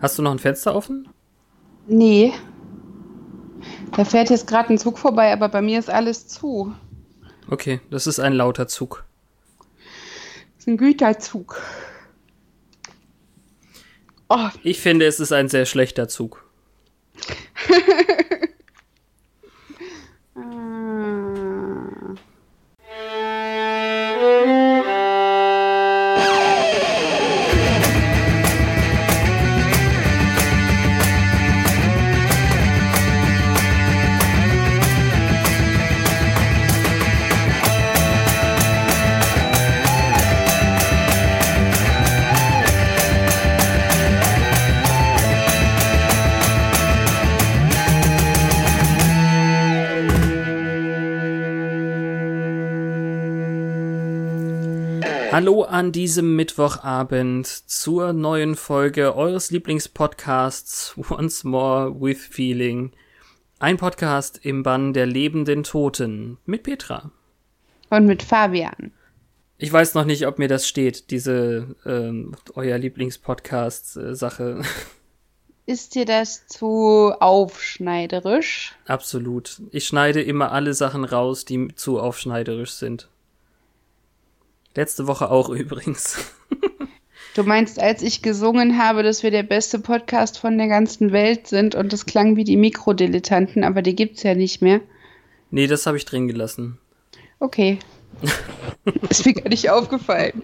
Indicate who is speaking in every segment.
Speaker 1: Hast du noch ein Fenster offen?
Speaker 2: Nee. Da fährt jetzt gerade ein Zug vorbei, aber bei mir ist alles zu.
Speaker 1: Okay, das ist ein lauter Zug.
Speaker 2: Das ist ein Güterzug.
Speaker 1: Oh. Ich finde, es ist ein sehr schlechter Zug. an diesem Mittwochabend zur neuen Folge eures Lieblingspodcasts Once More with Feeling. Ein Podcast im Bann der lebenden Toten mit Petra.
Speaker 2: Und mit Fabian.
Speaker 1: Ich weiß noch nicht, ob mir das steht, diese ähm, euer Lieblingspodcast-Sache.
Speaker 2: Ist dir das zu aufschneiderisch?
Speaker 1: Absolut. Ich schneide immer alle Sachen raus, die zu aufschneiderisch sind. Letzte Woche auch übrigens.
Speaker 2: Du meinst, als ich gesungen habe, dass wir der beste Podcast von der ganzen Welt sind und das klang wie die Mikrodilettanten, aber die gibt's ja nicht mehr.
Speaker 1: Nee, das habe ich drin gelassen.
Speaker 2: Okay. ist mir gar nicht aufgefallen.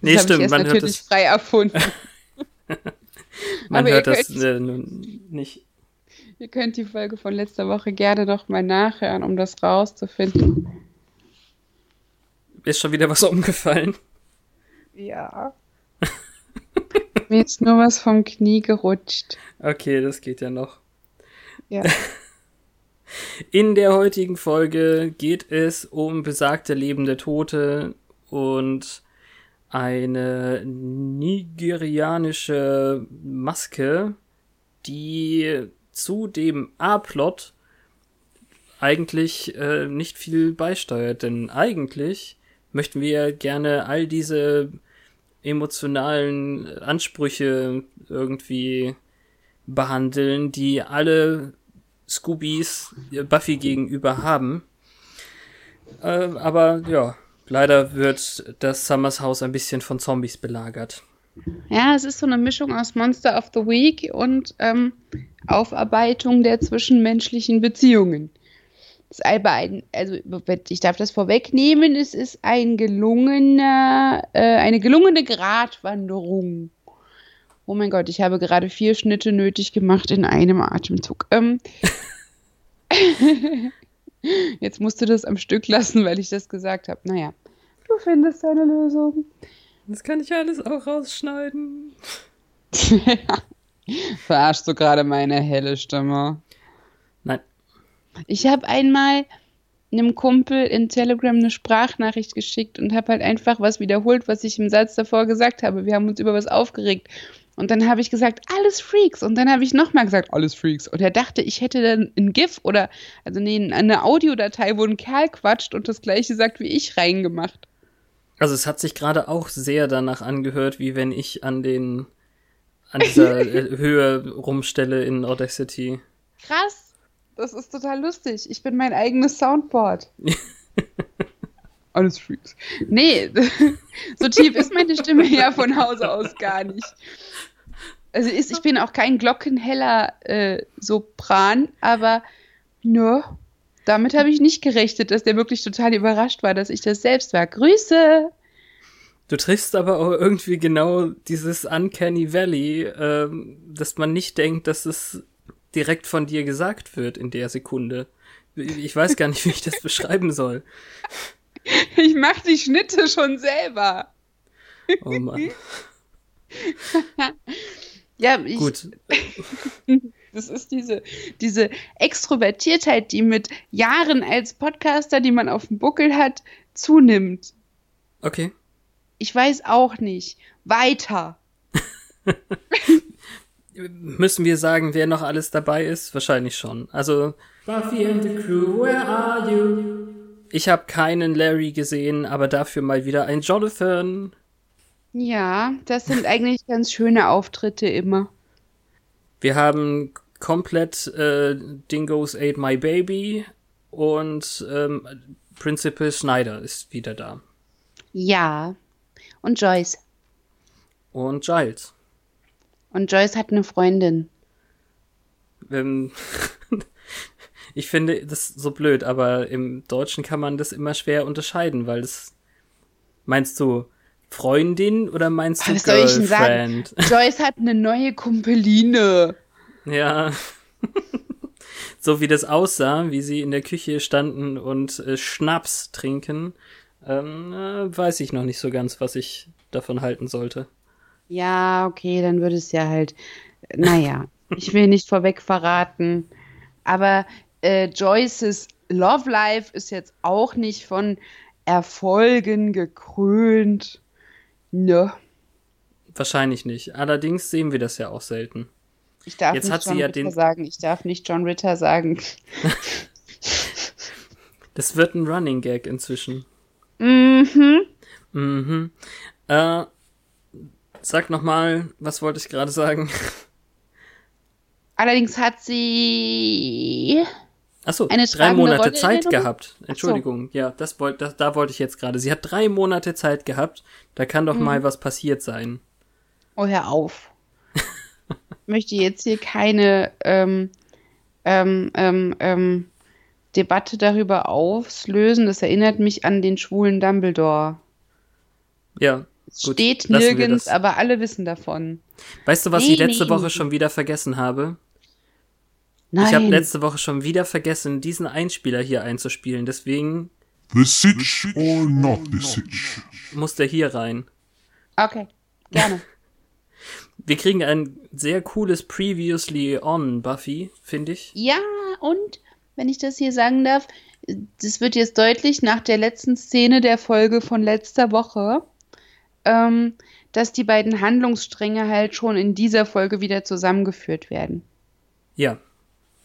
Speaker 1: Nee, das stimmt,
Speaker 2: man hört das frei erfunden.
Speaker 1: man aber hört das äh, nicht.
Speaker 2: Ihr könnt die Folge von letzter Woche gerne noch mal nachhören, um das rauszufinden.
Speaker 1: Ist schon wieder was umgefallen?
Speaker 2: Ja. Mir ist nur was vom Knie gerutscht.
Speaker 1: Okay, das geht ja noch.
Speaker 2: Ja.
Speaker 1: In der heutigen Folge geht es um besagte lebende Tote und eine nigerianische Maske, die zu dem A-Plot eigentlich äh, nicht viel beisteuert, denn eigentlich möchten wir gerne all diese emotionalen Ansprüche irgendwie behandeln, die alle Scoobies Buffy gegenüber haben. Äh, aber ja, leider wird das Summers Haus ein bisschen von Zombies belagert.
Speaker 2: Ja, es ist so eine Mischung aus Monster of the Week und ähm, Aufarbeitung der zwischenmenschlichen Beziehungen ist ein, also ich darf das vorwegnehmen, es ist ein gelungener, äh, eine gelungene Gratwanderung. Oh mein Gott, ich habe gerade vier Schnitte nötig gemacht in einem Atemzug. Ähm, Jetzt musst du das am Stück lassen, weil ich das gesagt habe. Naja, du findest eine Lösung.
Speaker 1: Das kann ich alles auch rausschneiden.
Speaker 2: Verarschst du gerade meine helle Stimme? Ich habe einmal einem Kumpel in Telegram eine Sprachnachricht geschickt und habe halt einfach was wiederholt, was ich im Satz davor gesagt habe. Wir haben uns über was aufgeregt. Und dann habe ich gesagt, alles Freaks. Und dann habe ich nochmal gesagt, alles Freaks. Und er dachte, ich hätte dann ein GIF oder, also nee, eine Audiodatei, wo ein Kerl quatscht und das gleiche sagt wie ich reingemacht.
Speaker 1: Also es hat sich gerade auch sehr danach angehört, wie wenn ich an den, an dieser äh, Höhe rumstelle in Audacity.
Speaker 2: Krass. Das ist total lustig. Ich bin mein eigenes Soundboard. Alles Freaks. Nee, so tief ist meine Stimme ja von Hause aus gar nicht. Also ist, ich bin auch kein glockenheller äh, Sopran, aber nur damit habe ich nicht gerechnet, dass der wirklich total überrascht war, dass ich das selbst war. Grüße!
Speaker 1: Du triffst aber auch irgendwie genau dieses Uncanny Valley, ähm, dass man nicht denkt, dass es direkt von dir gesagt wird in der Sekunde. Ich weiß gar nicht, wie ich das beschreiben soll.
Speaker 2: Ich mach die Schnitte schon selber.
Speaker 1: Oh Mann.
Speaker 2: ja, ich,
Speaker 1: Gut.
Speaker 2: Das ist diese, diese Extrovertiertheit, die mit Jahren als Podcaster, die man auf dem Buckel hat, zunimmt.
Speaker 1: Okay.
Speaker 2: Ich weiß auch nicht. Weiter.
Speaker 1: Müssen wir sagen, wer noch alles dabei ist? Wahrscheinlich schon. Also Buffy and the Crew, where are you? Ich habe keinen Larry gesehen, aber dafür mal wieder ein Jonathan.
Speaker 2: Ja, das sind eigentlich ganz schöne Auftritte immer.
Speaker 1: Wir haben komplett äh, Dingoes Ate My Baby und ähm, Principal Schneider ist wieder da.
Speaker 2: Ja. Und Joyce.
Speaker 1: Und Giles.
Speaker 2: Und Joyce hat eine Freundin.
Speaker 1: Ähm, ich finde das so blöd, aber im Deutschen kann man das immer schwer unterscheiden, weil das meinst du Freundin oder meinst du
Speaker 2: Was soll ich denn sagen?
Speaker 1: Girlfriend?
Speaker 2: Joyce hat eine neue Kumpeline.
Speaker 1: Ja. so wie das aussah, wie sie in der Küche standen und äh, Schnaps trinken, ähm, äh, weiß ich noch nicht so ganz, was ich davon halten sollte.
Speaker 2: Ja, okay, dann würde es ja halt. Naja, ich will nicht vorweg verraten. Aber äh, Joyces Love Life ist jetzt auch nicht von Erfolgen gekrönt. Ne.
Speaker 1: Wahrscheinlich nicht. Allerdings sehen wir das ja auch selten.
Speaker 2: Ich darf
Speaker 1: Jetzt
Speaker 2: nicht
Speaker 1: hat sie
Speaker 2: John
Speaker 1: ja
Speaker 2: Ritter
Speaker 1: den-
Speaker 2: sagen. Ich darf nicht John Ritter sagen.
Speaker 1: Das wird ein Running Gag inzwischen.
Speaker 2: Mhm.
Speaker 1: Mhm. Äh, sag noch mal, was wollte ich gerade sagen?
Speaker 2: Allerdings hat sie.
Speaker 1: Achso,
Speaker 2: Eine
Speaker 1: drei Monate
Speaker 2: Rolle
Speaker 1: Zeit gehabt. Entschuldigung, ja, das wollt, das, da wollte ich jetzt gerade. Sie hat drei Monate Zeit gehabt. Da kann
Speaker 2: Mhm.
Speaker 1: doch mal was passiert sein.
Speaker 2: Oh, hör auf. ich möchte jetzt hier keine ähm, ähm, ähm, ähm, Debatte darüber auslösen. Das erinnert mich an den schwulen Dumbledore.
Speaker 1: Ja. Gut,
Speaker 2: steht nirgends, aber alle wissen davon.
Speaker 1: Weißt du, was
Speaker 2: Nee,
Speaker 1: ich letzte
Speaker 2: nee.
Speaker 1: Woche schon wieder vergessen habe?
Speaker 2: Nein.
Speaker 1: Ich habe letzte Woche schon wieder vergessen, diesen Einspieler hier einzuspielen. Deswegen
Speaker 3: The Sitch or not the Sitch?
Speaker 1: muss der hier rein.
Speaker 2: okay, gerne.
Speaker 1: Wir kriegen ein sehr cooles Previously on Buffy, finde ich.
Speaker 2: ja, und wenn ich das hier sagen darf, das wird jetzt deutlich nach der letzten Szene der Folge von letzter Woche, ähm, dass die beiden Handlungsstränge halt schon in dieser Folge wieder zusammengeführt werden.
Speaker 1: Ja.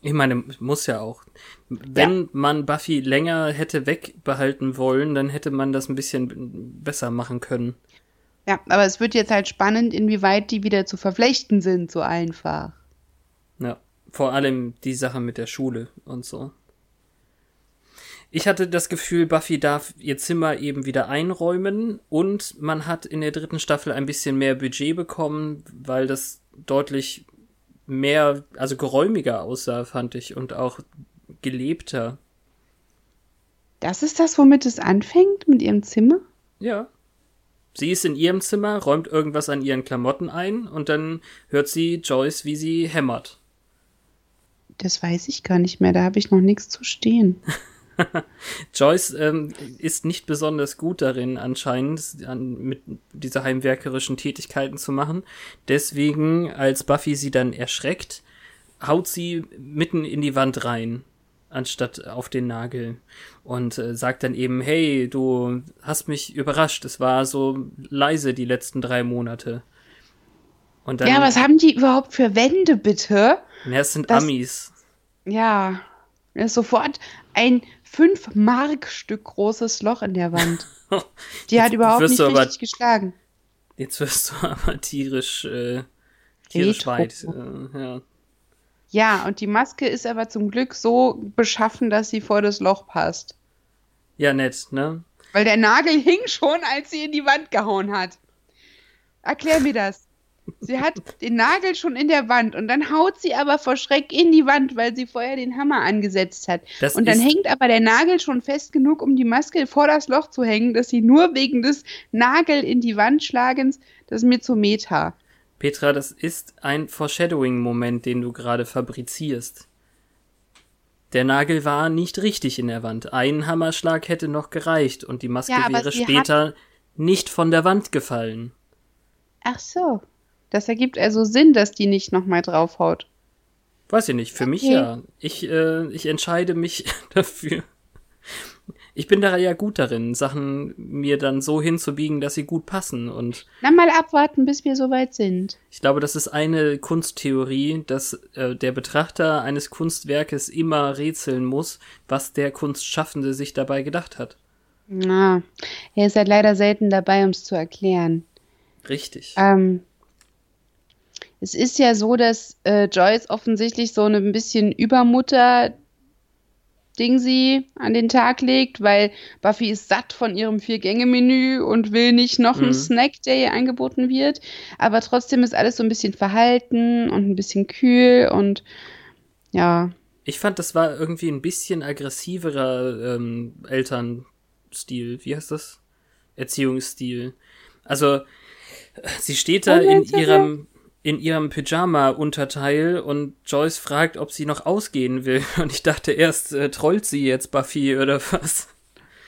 Speaker 1: Ich meine, muss ja auch. Wenn man Buffy länger hätte wegbehalten wollen, dann hätte man das ein bisschen besser machen können.
Speaker 2: Ja, aber es wird jetzt halt spannend, inwieweit die wieder zu verflechten sind, so einfach.
Speaker 1: Ja. Vor allem die Sache mit der Schule und so. Ich hatte das Gefühl, Buffy darf ihr Zimmer eben wieder einräumen und man hat in der dritten Staffel ein bisschen mehr Budget bekommen, weil das deutlich mehr, also geräumiger aussah, fand ich, und auch gelebter.
Speaker 2: Das ist das, womit es anfängt, mit ihrem Zimmer?
Speaker 1: Ja. Sie ist in ihrem Zimmer, räumt irgendwas an ihren Klamotten ein und dann hört sie Joyce, wie sie hämmert.
Speaker 2: Das weiß ich gar nicht mehr, da habe ich noch nichts zu stehen.
Speaker 1: Joyce ähm, ist nicht besonders gut darin, anscheinend an, mit diese heimwerkerischen Tätigkeiten zu machen. Deswegen, als Buffy sie dann erschreckt, haut sie mitten in die Wand rein, anstatt auf den Nagel. Und äh, sagt dann eben, hey, du hast mich überrascht. Es war so leise die letzten drei Monate. Und dann,
Speaker 2: ja, was haben die überhaupt für Wände, bitte?
Speaker 1: ja, es sind
Speaker 2: das-
Speaker 1: Amis.
Speaker 2: Ja, sofort ein 5-Mark-Stück großes Loch in der Wand. Die hat
Speaker 1: Jetzt
Speaker 2: überhaupt
Speaker 1: wirst
Speaker 2: nicht
Speaker 1: aber-
Speaker 2: richtig geschlagen.
Speaker 1: Jetzt wirst du aber tierisch, äh, tierisch
Speaker 2: Retro.
Speaker 1: weit. Äh, ja.
Speaker 2: Ja, und die Maske ist aber zum Glück so beschaffen, dass sie vor das Loch passt.
Speaker 1: ja, nett, ne?
Speaker 2: Weil der Nagel hing schon, als sie in die Wand gehauen hat. Erklär mir das. Sie hat den Nagel schon in der Wand und dann haut sie aber vor Schreck in die Wand, weil sie vorher den Hammer angesetzt hat.
Speaker 1: Das
Speaker 2: und dann hängt aber der Nagel schon fest genug, um die Maske vor das Loch zu hängen, dass sie nur wegen des Nagel in die Wand schlagens, das ist mir zu Meta.
Speaker 1: Petra, das ist ein Foreshadowing-Moment, den du gerade fabrizierst. Der Nagel war nicht richtig in der Wand. Ein Hammerschlag hätte noch gereicht und die Maske
Speaker 2: Ja,
Speaker 1: wäre später nicht von der Wand gefallen.
Speaker 2: Ach so. Das ergibt also Sinn, dass die nicht nochmal draufhaut.
Speaker 1: Weiß ich nicht, für mich
Speaker 2: Okay.
Speaker 1: ja. Ich, äh, ich entscheide mich dafür. Ich bin da ja gut darin, Sachen mir dann so hinzubiegen, dass sie gut passen. Und
Speaker 2: Na, mal abwarten, bis wir soweit sind.
Speaker 1: ich glaube, das ist eine Kunsttheorie, dass äh, der Betrachter eines Kunstwerkes immer rätseln muss, was der Kunstschaffende sich dabei gedacht hat.
Speaker 2: Na, er ist halt leider selten dabei, um es zu erklären.
Speaker 1: Richtig.
Speaker 2: Ähm, es ist ja so, dass äh, Joyce offensichtlich so eine ein bisschen Übermutter Ding sie an den Tag legt, weil Buffy ist satt von ihrem Vier-Gänge-Menü und will nicht noch einen
Speaker 1: Mhm.
Speaker 2: Snack, der ihr angeboten wird. Aber trotzdem ist alles so ein bisschen verhalten und ein bisschen kühl und ja,
Speaker 1: Ich fand, das war irgendwie ein bisschen aggressiverer ähm, Elternstil. Wie heißt das? Erziehungsstil. Also, sie steht da in ihrem, in ihrem Pyjama-Unterteil und Joyce fragt, ob sie noch ausgehen will. Und ich dachte erst, äh, trollt sie jetzt Buffy oder was?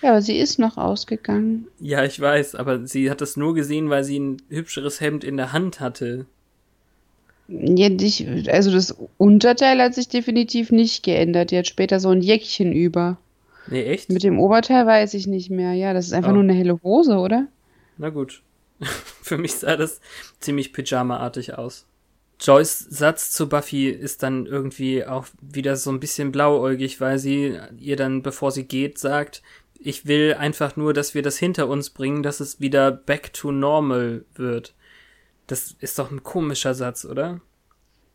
Speaker 2: ja, aber sie ist noch ausgegangen.
Speaker 1: Ja, ich weiß, aber sie hat das nur gesehen, weil sie ein hübscheres Hemd in der Hand hatte.
Speaker 2: Ja, dich, also das Unterteil hat sich definitiv nicht geändert. Die hat später so ein Jäckchen über.
Speaker 1: Nee, echt?
Speaker 2: Mit dem Oberteil weiß ich nicht mehr. Ja, das ist einfach
Speaker 1: Oh.
Speaker 2: nur eine helle Hose, oder?
Speaker 1: Na gut. Für mich sah das ziemlich Pyjama-artig aus. Joyce Satz zu Buffy ist dann irgendwie auch wieder so ein bisschen blauäugig, weil sie ihr dann, bevor sie geht, sagt, ich will einfach nur, dass wir das hinter uns bringen, dass es wieder back to normal wird. Das ist doch ein komischer Satz, oder?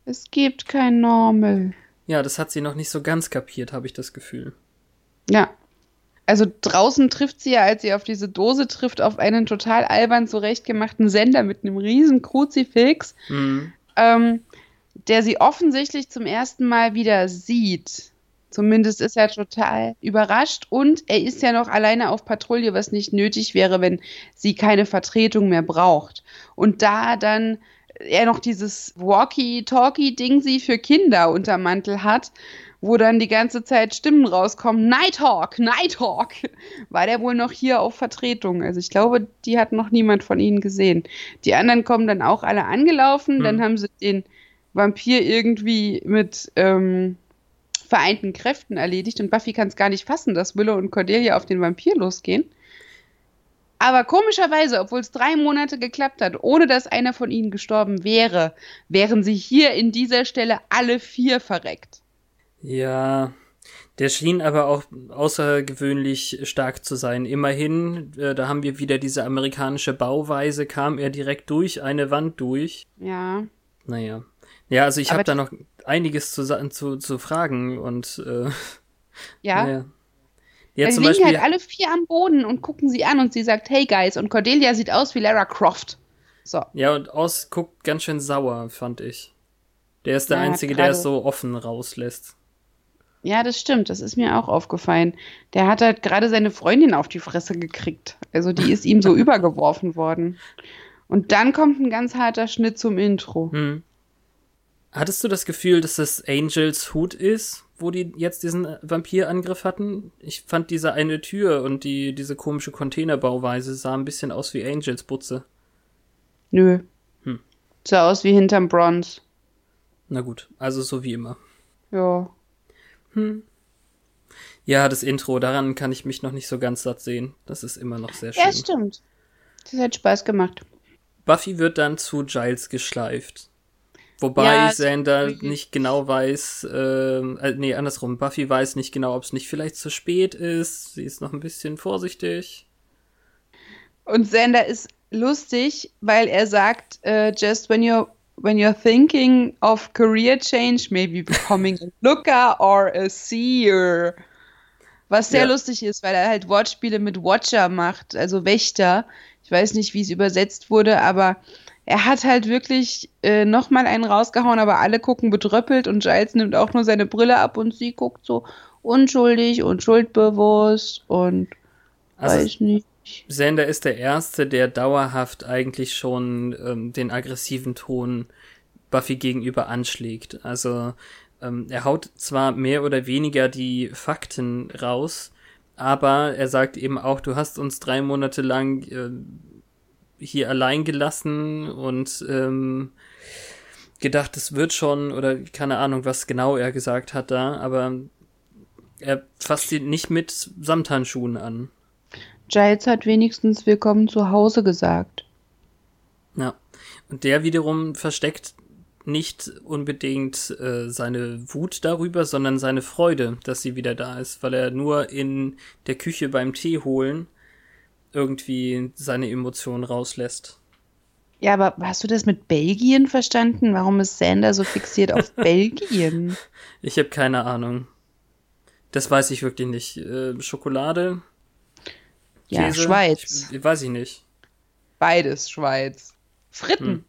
Speaker 2: Es gibt kein Normal.
Speaker 1: Ja, das hat sie noch nicht so ganz kapiert, habe ich das Gefühl.
Speaker 2: Ja. Also draußen trifft sie ja, als sie auf diese Dose trifft, auf einen total albern zurechtgemachten Sender mit einem riesen Kruzifix,
Speaker 1: Hm.
Speaker 2: ähm, der sie offensichtlich zum ersten Mal wieder sieht. Zumindest ist er total überrascht und er ist ja noch alleine auf Patrouille, was nicht nötig wäre, wenn sie keine Vertretung mehr braucht. Und da dann er noch dieses Walkie-Talkie-Ding sie für Kinder unterm Mantel hat, wo dann die ganze Zeit Stimmen rauskommen, Nighthawk, Nighthawk, war der wohl noch hier auf Vertretung. Also ich glaube, die hat noch niemand von ihnen gesehen. Die anderen kommen dann auch alle angelaufen,
Speaker 1: Hm.
Speaker 2: dann haben sie den Vampir irgendwie mit ähm, vereinten Kräften erledigt und Buffy kann es gar nicht fassen, dass Willow und Cordelia auf den Vampir losgehen. Aber komischerweise, obwohl es drei Monate geklappt hat, ohne dass einer von ihnen gestorben wäre, wären sie hier in dieser Stelle alle vier verreckt.
Speaker 1: Ja, der schien aber auch außergewöhnlich stark zu sein. Immerhin, äh, da haben wir wieder diese amerikanische Bauweise, kam er direkt durch eine Wand durch.
Speaker 2: Ja.
Speaker 1: Naja. Ja, also ich habe da noch einiges zu, zu, zu fragen und äh,
Speaker 2: Ja.
Speaker 1: naja. Ja,
Speaker 2: Dann liegen
Speaker 1: Beispiel,
Speaker 2: halt alle vier am Boden und gucken sie an und sie sagt, hey guys, und Cordelia sieht aus wie Lara Croft. So.
Speaker 1: ja, und Oz guckt ganz schön sauer, fand ich. Der ist der
Speaker 2: Ja,
Speaker 1: Einzige, der es so offen rauslässt.
Speaker 2: Ja, das stimmt. Das ist mir auch aufgefallen. Der hat halt gerade seine Freundin auf die Fresse gekriegt. Also die ist ihm so übergeworfen worden. Und dann kommt ein ganz harter Schnitt zum Intro.
Speaker 1: Hm. Hattest du das Gefühl, dass das Angels Hut ist, wo die jetzt diesen Vampirangriff hatten? Ich fand diese eine Tür und die, diese komische Containerbauweise sah ein bisschen aus wie Angels Butze.
Speaker 2: Nö.
Speaker 1: Hm.
Speaker 2: Sah aus wie hinterm Bronze.
Speaker 1: Na gut, also so wie immer.
Speaker 2: Ja.
Speaker 1: Ja, das Intro, daran kann ich mich noch nicht so ganz satt sehen. Das ist immer noch sehr schön.
Speaker 2: Ja, stimmt. Das hat Spaß gemacht.
Speaker 1: Buffy wird dann zu Giles geschleift. Wobei
Speaker 2: Ja, wirklich.
Speaker 1: nicht genau weiß, ähm, äh, nee, andersrum. Buffy weiß nicht genau, ob es nicht vielleicht zu spät ist. Sie ist noch ein bisschen vorsichtig.
Speaker 2: Und Xander ist lustig, weil er sagt, äh, just when you're when you're thinking of career change, maybe becoming a looker or a seer. Was sehr
Speaker 1: Ja.
Speaker 2: lustig ist, weil er halt Wortspiele mit Watcher macht, also Wächter. Ich weiß nicht, wie es übersetzt wurde, aber er hat halt wirklich äh, nochmal einen rausgehauen, aber alle gucken bedröppelt und Giles nimmt auch nur seine Brille ab und sie guckt so unschuldig und schuldbewusst und
Speaker 1: Also
Speaker 2: weiß nicht.
Speaker 1: Xander ist der Erste, der dauerhaft eigentlich schon ähm, den aggressiven Ton Buffy gegenüber anschlägt. Also ähm, er haut zwar mehr oder weniger die Fakten raus, aber er sagt eben auch, du hast uns drei Monate lang äh, hier allein gelassen und ähm, gedacht, es wird schon, oder keine Ahnung, was genau er gesagt hat da, aber er fasst sie nicht mit Samthandschuhen an.
Speaker 2: Giles hat wenigstens Willkommen zu Hause gesagt.
Speaker 1: Ja. Und der wiederum versteckt nicht unbedingt äh, seine Wut darüber, sondern seine Freude, dass sie wieder da ist, weil er nur in der Küche beim Tee holen irgendwie seine Emotionen rauslässt.
Speaker 2: Ja, aber hast du das mit Belgien verstanden? Warum ist Sander so fixiert auf Belgien?
Speaker 1: Ich habe keine Ahnung. Das weiß ich wirklich nicht. Äh, Schokolade?
Speaker 2: Ja,
Speaker 1: Käse?
Speaker 2: Schweiz.
Speaker 1: Ich, weiß ich nicht.
Speaker 2: Beides Schweiz. Fritten.
Speaker 1: Hm.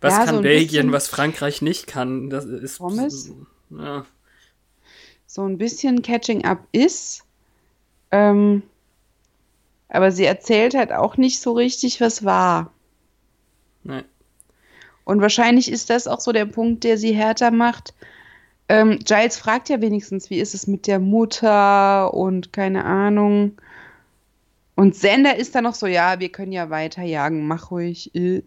Speaker 1: Was
Speaker 2: Ja,
Speaker 1: kann
Speaker 2: so
Speaker 1: Belgien, was Frankreich nicht kann? Das ist.
Speaker 2: Pommes?
Speaker 1: Ja.
Speaker 2: So ein bisschen Catching Up ist. Ähm, aber sie erzählt halt auch nicht so richtig, was war.
Speaker 1: Nee.
Speaker 2: Und wahrscheinlich ist das auch so der Punkt, der sie härter macht. Ähm, Giles fragt ja wenigstens, wie ist es mit der Mutter und keine Ahnung. Und Sander ist dann noch so, ja, wir können ja weiterjagen, mach ruhig. Äh.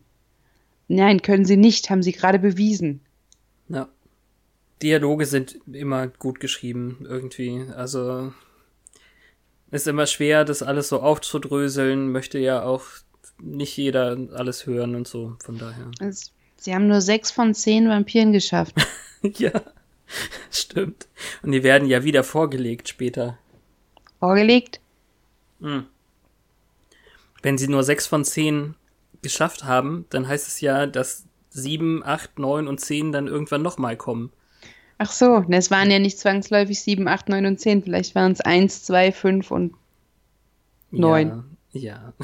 Speaker 2: Nein, können sie nicht, haben sie gerade bewiesen.
Speaker 1: Ja. Dialoge sind immer gut geschrieben, irgendwie. Also ist immer schwer, das alles so aufzudröseln, möchte ja auch nicht jeder alles hören und so, von daher.
Speaker 2: Es, sie haben nur sechs von zehn Vampiren geschafft.
Speaker 1: ja, stimmt. Und die werden ja wieder vorgelegt später.
Speaker 2: Vorgelegt?
Speaker 1: Hm. Wenn sie nur sechs von zehn geschafft haben, dann heißt es ja, dass sieben, acht, neun und zehn dann irgendwann nochmal kommen.
Speaker 2: Ach so, ne, es waren ja nicht zwangsläufig sieben, acht, neun und zehn. Vielleicht waren es eins, zwei, fünf und Neun.
Speaker 1: Ja. ja.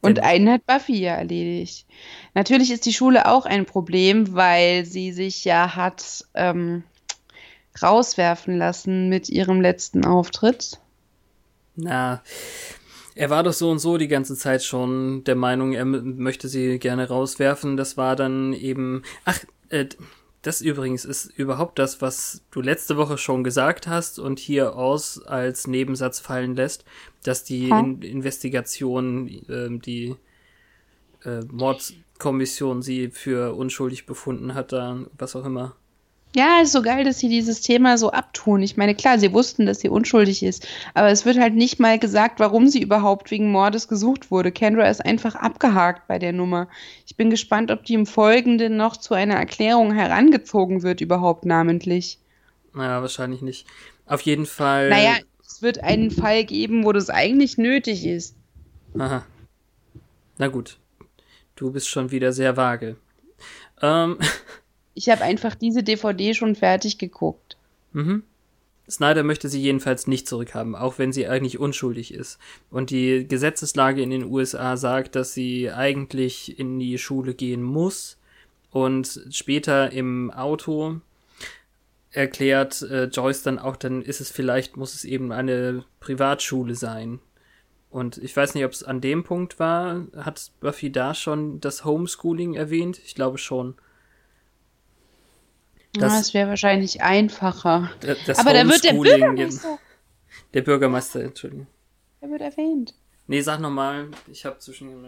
Speaker 2: Und einen hat Buffy ja erledigt. Natürlich ist die Schule auch ein Problem, weil sie sich ja hat ähm, rauswerfen lassen mit ihrem letzten Auftritt.
Speaker 1: Na, er war doch so und so die ganze Zeit schon der Meinung, er möchte sie gerne rauswerfen. Das war dann eben. Ach, äh, das übrigens ist überhaupt das, was du letzte Woche schon gesagt hast und hier aus als Nebensatz fallen lässt, dass die. In Investigation, ähm, die äh, Mordkommission sie für unschuldig befunden hat, da was auch immer.
Speaker 2: Ja, ist so geil, dass sie dieses Thema so abtun. Ich meine, klar, sie wussten, dass sie unschuldig ist, aber es wird halt nicht mal gesagt, warum sie überhaupt wegen Mordes gesucht wurde. Kendra ist einfach abgehakt bei der Nummer. Ich bin gespannt, ob die im Folgenden noch zu einer Erklärung herangezogen wird, überhaupt namentlich.
Speaker 1: Naja, wahrscheinlich nicht. Auf jeden Fall.
Speaker 2: Naja, es wird einen Fall geben, wo das eigentlich nötig ist.
Speaker 1: Aha. Na gut. Du bist schon wieder sehr vage. Ähm,
Speaker 2: Ich habe einfach diese DVD schon fertig geguckt.
Speaker 1: mhm. Snyder möchte sie jedenfalls nicht zurückhaben, auch wenn sie eigentlich unschuldig ist. Und die Gesetzeslage in den USA sagt, dass sie eigentlich in die Schule gehen muss. Und später im Auto erklärt äh, Joyce dann auch, dann ist es vielleicht, muss es eben eine Privatschule sein. Und ich weiß nicht, ob es an dem Punkt war. Hat Buffy da schon das Homeschooling erwähnt? Ich glaube schon.
Speaker 2: Ja,
Speaker 1: Das-
Speaker 2: es wäre wahrscheinlich einfacher.
Speaker 1: Das
Speaker 2: Aber da wird der Bürgermeister,
Speaker 1: Der Bürgermeister, Entschuldigung.
Speaker 2: der wird erwähnt.
Speaker 1: Nee, sag nochmal, ich habe zwischen.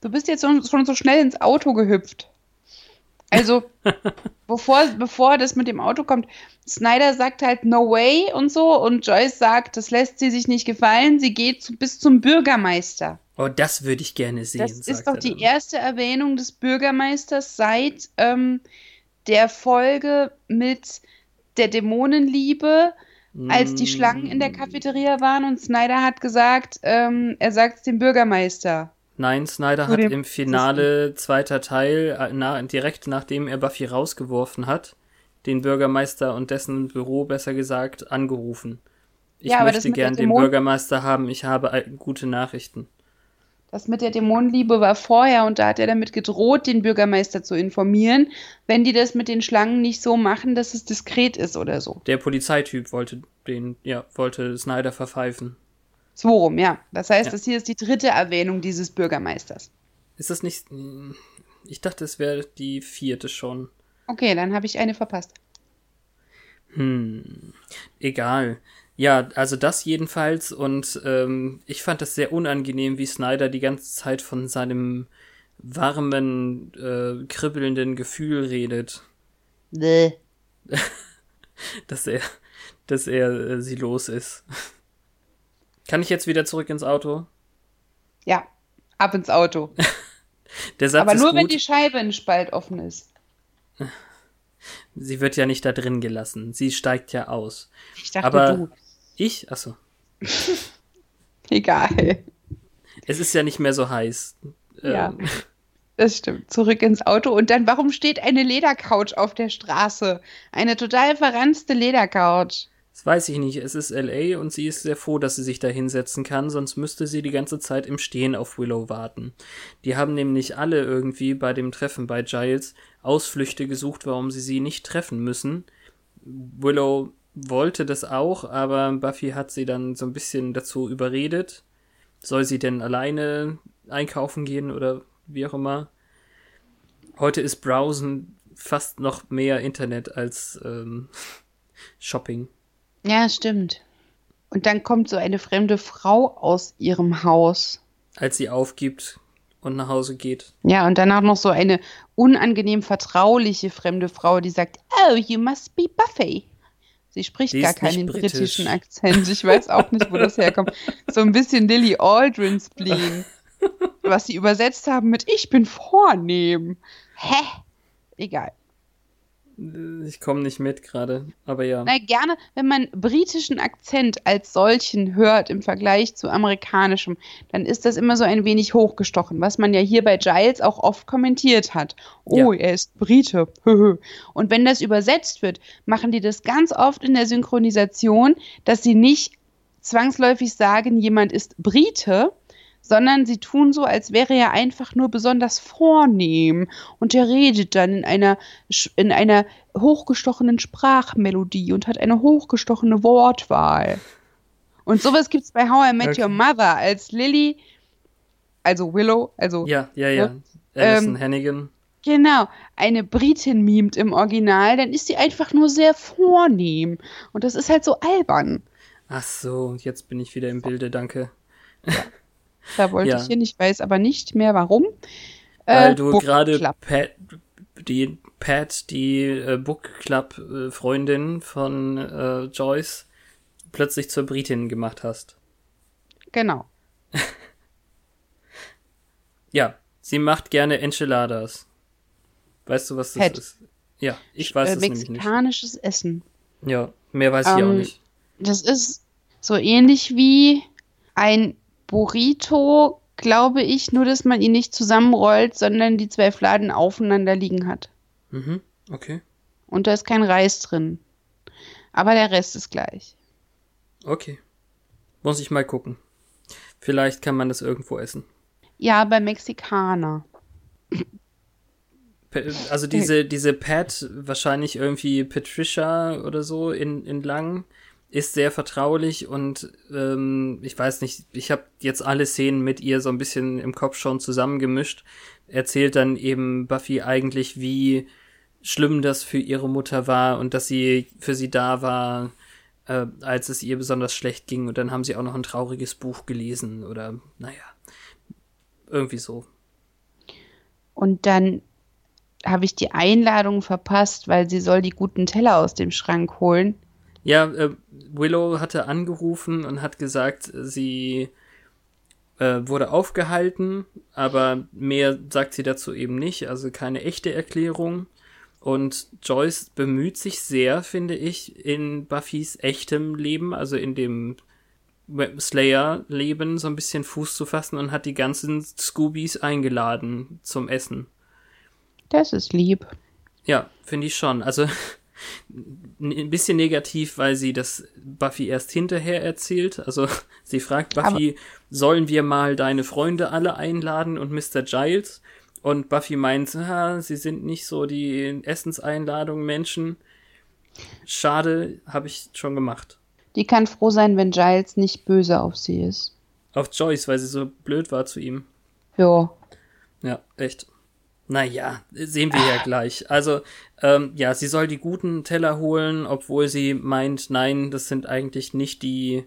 Speaker 2: Du bist jetzt schon so schnell ins Auto gehüpft. Also, bevor, bevor das mit dem Auto kommt, Snyder sagt halt no way und so und Joyce sagt, das lässt sie sich nicht gefallen, sie geht zu, bis zum Bürgermeister.
Speaker 1: Oh, das würde ich gerne sehen.
Speaker 2: Das ist doch
Speaker 1: er
Speaker 2: die
Speaker 1: dann.
Speaker 2: erste Erwähnung des Bürgermeisters seit ähm, der Folge mit der Dämonenliebe, als die Schlangen in der
Speaker 1: Mm,
Speaker 2: Cafeteria waren und Snyder hat gesagt, ähm, er sagt es dem Bürgermeister.
Speaker 1: Nein, Snyder hat im Finale zweiter Teil, äh, na, direkt nachdem er Buffy rausgeworfen hat, den Bürgermeister und dessen Büro, besser gesagt, angerufen. Ich
Speaker 2: Ja,
Speaker 1: möchte gern den Bürgermeister haben, ich habe gute Nachrichten.
Speaker 2: Das mit der Dämonenliebe war vorher und da hat er damit gedroht, den Bürgermeister zu informieren, wenn die das mit den Schlangen nicht so machen, dass es diskret ist oder so.
Speaker 1: Der Polizeityp wollte den, ja, wollte Snyder verpfeifen.
Speaker 2: So rum, ja. Das heißt,
Speaker 1: Ja.
Speaker 2: das hier ist die dritte Erwähnung dieses Bürgermeisters.
Speaker 1: Ist das nicht. Ich dachte, es wäre die vierte schon.
Speaker 2: Okay, dann habe ich eine verpasst.
Speaker 1: Hm, egal. Ja, also das jedenfalls und ähm, ich fand das sehr unangenehm, wie Snyder die ganze Zeit von seinem warmen, äh, kribbelnden Gefühl redet,
Speaker 2: Bäh.
Speaker 1: dass er, dass er äh, sie los ist. Kann ich jetzt wieder zurück ins Auto?
Speaker 2: Ja, ab ins Auto.
Speaker 1: Der Satz
Speaker 2: Aber
Speaker 1: ist
Speaker 2: nur,
Speaker 1: gut.
Speaker 2: wenn die Scheibe in Spalt offen ist.
Speaker 1: Sie wird ja nicht da drin gelassen. Sie steigt ja aus.
Speaker 2: Ich dachte,
Speaker 1: Aber
Speaker 2: du.
Speaker 1: Ich, achso,
Speaker 2: Egal.
Speaker 1: es ist ja nicht mehr so heiß.
Speaker 2: Ja.
Speaker 1: Ähm,
Speaker 2: Das stimmt. Zurück ins Auto. Und dann, warum steht eine Ledercouch auf der Straße? Eine total verranzte Ledercouch.
Speaker 1: Das weiß ich nicht. Es ist LA und sie ist sehr froh, dass sie sich da hinsetzen kann, sonst müsste sie die ganze Zeit im Stehen auf Willow warten. Die haben nämlich alle irgendwie bei dem Treffen bei Giles Ausflüchte gesucht, warum sie sie nicht treffen müssen. Willow wollte das auch, aber Buffy hat sie dann so ein bisschen dazu überredet. Soll sie denn alleine einkaufen gehen oder wie auch immer? Heute ist Browsen fast noch mehr Internet als ähm, Shopping.
Speaker 2: Ja, stimmt. Und dann kommt so eine fremde Frau aus ihrem Haus.
Speaker 1: als sie aufgibt und nach Hause geht.
Speaker 2: Ja, und danach noch so eine unangenehm vertrauliche fremde Frau, die sagt, Oh, you must be Buffy. Sie spricht gar keinen
Speaker 1: britisch.
Speaker 2: britischen Akzent. Ich weiß auch nicht, wo das herkommt. So ein bisschen Lily Aldrin Spleen. Was sie übersetzt haben mit Ich bin vornehm. Hä? Egal.
Speaker 1: Ich komme nicht mit gerade, aber ja.
Speaker 2: Na, gerne, wenn man britischen Akzent als solchen hört im Vergleich zu amerikanischem, dann ist das immer so ein wenig hochgestochen, was man ja hier bei Giles auch oft kommentiert hat. Oh,
Speaker 1: Ja.
Speaker 2: er ist Brite. Und wenn das übersetzt wird, machen die das ganz oft in der Synchronisation, dass sie nicht zwangsläufig sagen, jemand ist Brite, sondern sie tun so, als wäre er einfach nur besonders vornehm und er redet dann in einer in einer hochgestochenen Sprachmelodie und hat eine hochgestochene Wortwahl. Und sowas gibt's bei How I Met
Speaker 1: Okay.
Speaker 2: Your Mother, als Lily, also Willow, also
Speaker 1: Ja, ja, ja.
Speaker 2: Ähm,
Speaker 1: Alison Hannigan.
Speaker 2: genau, eine Britin mimt im Original, dann ist sie einfach nur sehr vornehm. Und das ist halt so albern.
Speaker 1: Ach so, jetzt bin ich wieder im Bilde, danke.
Speaker 2: Da wollte
Speaker 1: Ja.
Speaker 2: ich hin, ich weiß aber nicht mehr warum.
Speaker 1: Weil
Speaker 2: Äh,
Speaker 1: du gerade. Pat, die Pat, die äh, Book Club äh, Freundin von äh, Joyce, plötzlich zur Britin gemacht hast.
Speaker 2: Genau.
Speaker 1: Ja, sie macht gerne Enchiladas. Weißt du, was das
Speaker 2: Pat.
Speaker 1: ist? Ja, ich weiß
Speaker 2: äh,
Speaker 1: es nämlich nicht.
Speaker 2: mexikanisches Essen.
Speaker 1: Ja, mehr weiß ich auch
Speaker 2: Ähm,
Speaker 1: nicht.
Speaker 2: Das ist so ähnlich wie ein Burrito, glaube ich, nur dass man ihn nicht zusammenrollt, sondern die zwei Fladen aufeinander liegen hat.
Speaker 1: Mhm, okay.
Speaker 2: Und da ist kein Reis drin. Aber der Rest ist gleich.
Speaker 1: Okay. Muss ich mal gucken. Vielleicht kann man das irgendwo essen.
Speaker 2: Ja, bei Mexikaner.
Speaker 1: Also diese, diese Pat, wahrscheinlich irgendwie Patricia oder so in, in Lang, ist sehr vertraulich und ähm, ich weiß nicht, ich habe jetzt alle Szenen mit ihr so ein bisschen im Kopf schon zusammengemischt. Erzählt dann eben Buffy eigentlich, wie schlimm das für ihre Mutter war und dass sie für sie da war, äh, als es ihr besonders schlecht ging. Und dann haben sie auch noch ein trauriges Buch gelesen oder, naja, irgendwie so.
Speaker 2: Und dann habe ich die Einladung verpasst, weil sie soll die guten Teller aus dem Schrank holen.
Speaker 1: Ja, äh, Willow hatte angerufen und hat gesagt, sie äh, wurde aufgehalten, aber mehr sagt sie dazu eben nicht, also keine echte Erklärung. Und Joyce bemüht sich sehr, finde ich, in Buffys echtem Leben, also in dem Slayer-Leben, so ein bisschen Fuß zu fassen und hat die ganzen Scoobies eingeladen zum Essen.
Speaker 2: Das ist lieb.
Speaker 1: Ja, finde ich schon. Also ein bisschen negativ, weil sie das Buffy erst hinterher erzählt. Also sie fragt Buffy, sollen wir mal deine Freunde alle einladen und Mr. Giles? Und Buffy meint, ah, sie sind nicht so die Essenseinladung Menschen. Schade, habe ich schon gemacht.
Speaker 2: Die kann froh sein, wenn Giles nicht böse auf sie ist.
Speaker 1: Auf Joyce, weil sie so blöd war zu ihm.
Speaker 2: Ja.
Speaker 1: Ja, echt. Naja, sehen wir ja gleich. Also, ähm, ja, sie soll die guten Teller holen, obwohl sie meint, nein, das sind eigentlich nicht die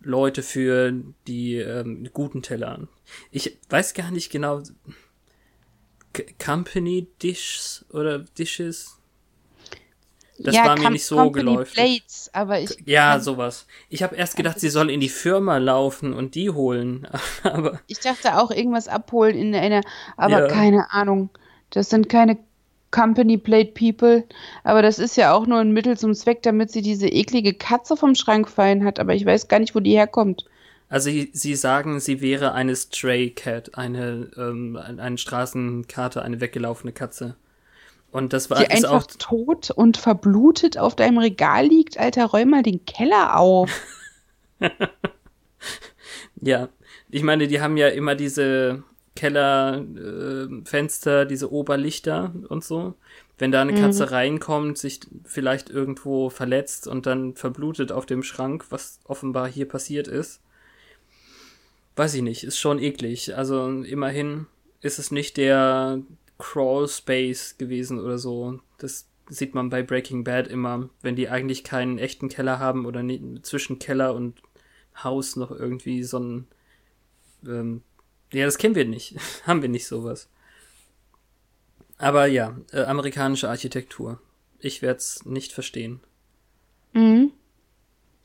Speaker 1: Leute für die ähm, guten Teller. Ich weiß gar nicht genau. C Company Dishes oder Dishes? Das
Speaker 2: ja,
Speaker 1: war mir nicht so
Speaker 2: Company
Speaker 1: geläufig.
Speaker 2: Plates, aber ich
Speaker 1: Ja, sowas. Ich habe erst gedacht, sie soll in die Firma laufen und die holen. Aber
Speaker 2: Ich dachte auch irgendwas abholen in einer, aber
Speaker 1: Ja.
Speaker 2: keine Ahnung. Das sind keine Company Plate People. Aber das ist ja auch nur ein Mittel zum Zweck, damit sie diese eklige Katze vom Schrank fallen hat. Aber ich weiß gar nicht, wo die herkommt.
Speaker 1: Also sie, sie sagen, sie wäre eine Stray Cat, eine, ähm, eine Straßenkarte, eine weggelaufene Katze. Und das war
Speaker 2: Die einfach
Speaker 1: auch.
Speaker 2: tot und verblutet auf deinem Regal liegt. Alter, räum mal den Keller auf.
Speaker 1: Ja, ich meine, die haben ja immer diese Kellerfenster, äh, diese Oberlichter und so. Wenn da eine Katze reinkommt, sich vielleicht irgendwo verletzt und dann verblutet auf dem Schrank, was offenbar hier passiert ist. Weiß ich nicht, ist schon eklig. Also immerhin ist es nicht der Crawl Space gewesen oder so. Das sieht man bei Breaking Bad immer, wenn die eigentlich keinen echten Keller haben oder nie, zwischen Keller und Haus noch irgendwie so ein ähm, ja, das kennen wir nicht. Haben wir nicht sowas. Aber ja, äh, amerikanische Architektur. Ich werde es nicht verstehen.
Speaker 2: Mhm.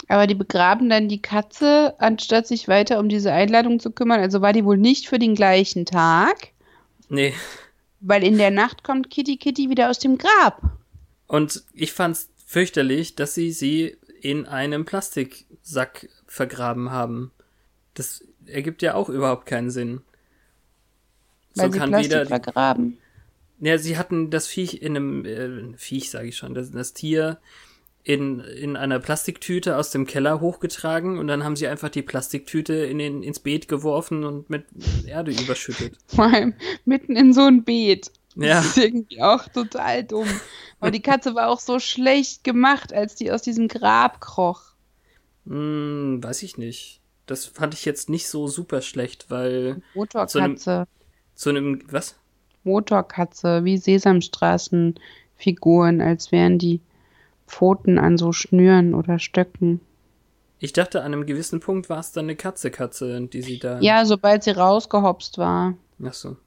Speaker 2: Aber die begraben dann die Katze, anstatt sich weiter um diese Einladung zu kümmern. Also war die wohl nicht für den gleichen Tag,
Speaker 1: Nee.
Speaker 2: Weil in der Nacht kommt Kitty Kitty wieder aus dem Grab.
Speaker 1: Und ich fand's fürchterlich, dass sie sie in einem Plastiksack vergraben haben. Das ergibt ja auch überhaupt keinen Sinn.
Speaker 2: Weil sie Plastik vergraben.
Speaker 1: Ja, sie hatten das Viech in einem äh, Viech, sage ich schon, das, das Tier in, in einer Plastiktüte aus dem Keller hochgetragen und dann haben sie einfach die Plastiktüte in den, ins Beet geworfen und mit Erde überschüttet.
Speaker 2: Vor allem mitten in so ein Beet.
Speaker 1: Ja.
Speaker 2: Das ist irgendwie auch total dumm. Aber die Katze war auch so schlecht gemacht, als die aus diesem Grab kroch.
Speaker 1: Hm, weiß ich nicht. Das fand ich jetzt nicht so super schlecht, weil
Speaker 2: Motorkatze.
Speaker 1: zu einem, was?
Speaker 2: Motorkatze, wie Sesamstraßenfiguren, als wären die Pfoten an so Schnüren oder Stöcken.
Speaker 1: Ich dachte, an einem gewissen Punkt war es dann eine Katze, Katze, die sie da.
Speaker 2: Ja, sobald sie rausgehopst war.
Speaker 1: Ach so.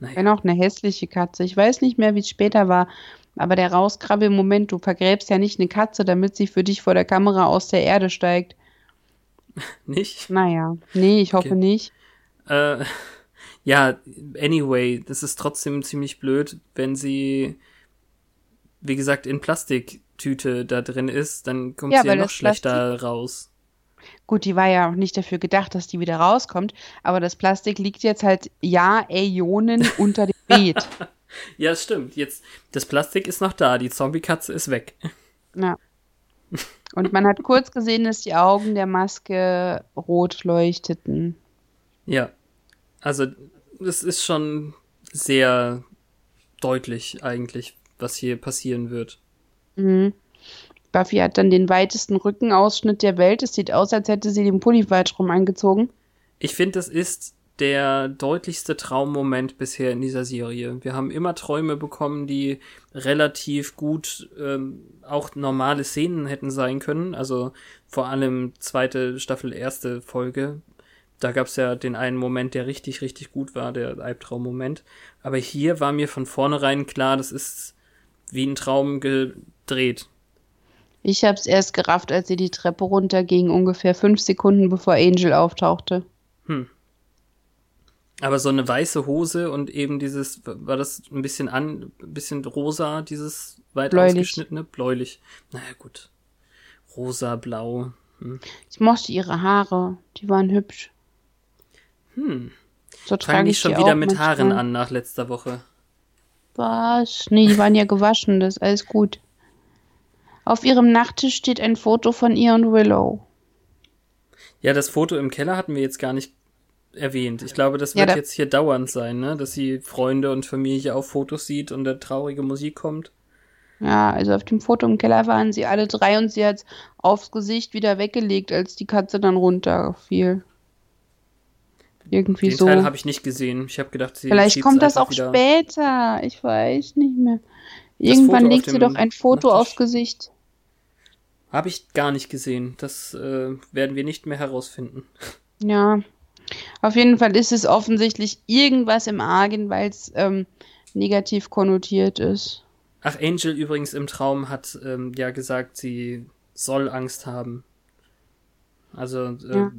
Speaker 1: Naja.
Speaker 2: Wenn auch eine hässliche Katze. Ich weiß nicht mehr, wie es später war. Aber der rauskrabbel Moment, du vergräbst ja nicht eine Katze, damit sie für dich vor der Kamera aus der Erde steigt.
Speaker 1: Nicht?
Speaker 2: Naja, nee, ich hoffe
Speaker 1: Okay.
Speaker 2: nicht.
Speaker 1: Äh, ja, anyway, das ist trotzdem ziemlich blöd, wenn sie, wie gesagt, in Plastiktüte da drin ist, dann kommt
Speaker 2: Ja,
Speaker 1: sie ja noch schlechter raus.
Speaker 2: Gut, die war ja auch nicht dafür gedacht, dass die wieder rauskommt, aber das Plastik liegt jetzt halt ja Äonen unter dem Beet.
Speaker 1: Ja, es stimmt. Jetzt, das Plastik ist noch da, die Zombie-Katze ist weg.
Speaker 2: Ja. Und man hat kurz gesehen, dass die Augen der Maske rot leuchteten.
Speaker 1: Ja. Also, das ist schon sehr deutlich eigentlich, was hier passieren wird.
Speaker 2: Mhm. Buffy hat dann den weitesten Rückenausschnitt der Welt. Es sieht aus, als hätte sie den Pulli falsch rum angezogen.
Speaker 1: Ich finde, das ist der deutlichste Traummoment bisher in dieser Serie. Wir haben immer Träume bekommen, die relativ gut ähm, auch normale Szenen hätten sein können. Also vor allem zweite Staffel, erste Folge. Da gab es ja den einen Moment, der richtig, richtig gut war, der Albtraummoment. Aber hier war mir von vornherein klar, das ist wie ein Traum gedreht.
Speaker 2: Ich hab's erst gerafft, als sie die Treppe runterging, ungefähr fünf Sekunden bevor Angel auftauchte.
Speaker 1: Aber so eine weiße Hose und eben dieses, war das ein bisschen an, ein bisschen rosa, dieses weit
Speaker 2: Bläulich.
Speaker 1: ausgeschnittene? Bläulich. Naja, gut. Rosa, blau. Hm.
Speaker 2: Ich mochte ihre Haare, die waren hübsch.
Speaker 1: Hm.
Speaker 2: So trage ich
Speaker 1: schon wieder mit Haaren an nach letzter Woche.
Speaker 2: Was? Nee, die waren ja gewaschen, das ist alles gut. Auf ihrem Nachttisch steht ein Foto von ihr und Willow.
Speaker 1: Ja, das Foto im Keller hatten wir jetzt gar nicht erwähnt. Ich glaube, das
Speaker 2: Ja,
Speaker 1: wird
Speaker 2: da-
Speaker 1: jetzt hier dauernd sein, ne? Dass sie Freunde und Familie auf Fotos sieht und da traurige Musik kommt.
Speaker 2: Ja, also auf dem Foto im Keller waren sie alle drei und sie hat's aufs Gesicht wieder weggelegt, als die Katze dann runterfiel. Irgendwie
Speaker 1: Den
Speaker 2: so.
Speaker 1: Teil habe ich nicht gesehen. Ich habe gedacht, sie
Speaker 2: Vielleicht kommt das auch
Speaker 1: wieder.
Speaker 2: später. Ich weiß nicht mehr. Irgendwann legt sie doch ein Foto
Speaker 1: Nachttisch.
Speaker 2: aufs Gesicht.
Speaker 1: Habe ich gar nicht gesehen. Das äh, werden wir nicht mehr herausfinden.
Speaker 2: Ja. Auf jeden Fall ist es offensichtlich irgendwas im Argen, weil es ähm, negativ konnotiert ist.
Speaker 1: Ach, Angel übrigens im Traum hat ähm, ja gesagt, sie soll Angst haben. Also äh,
Speaker 2: Ja.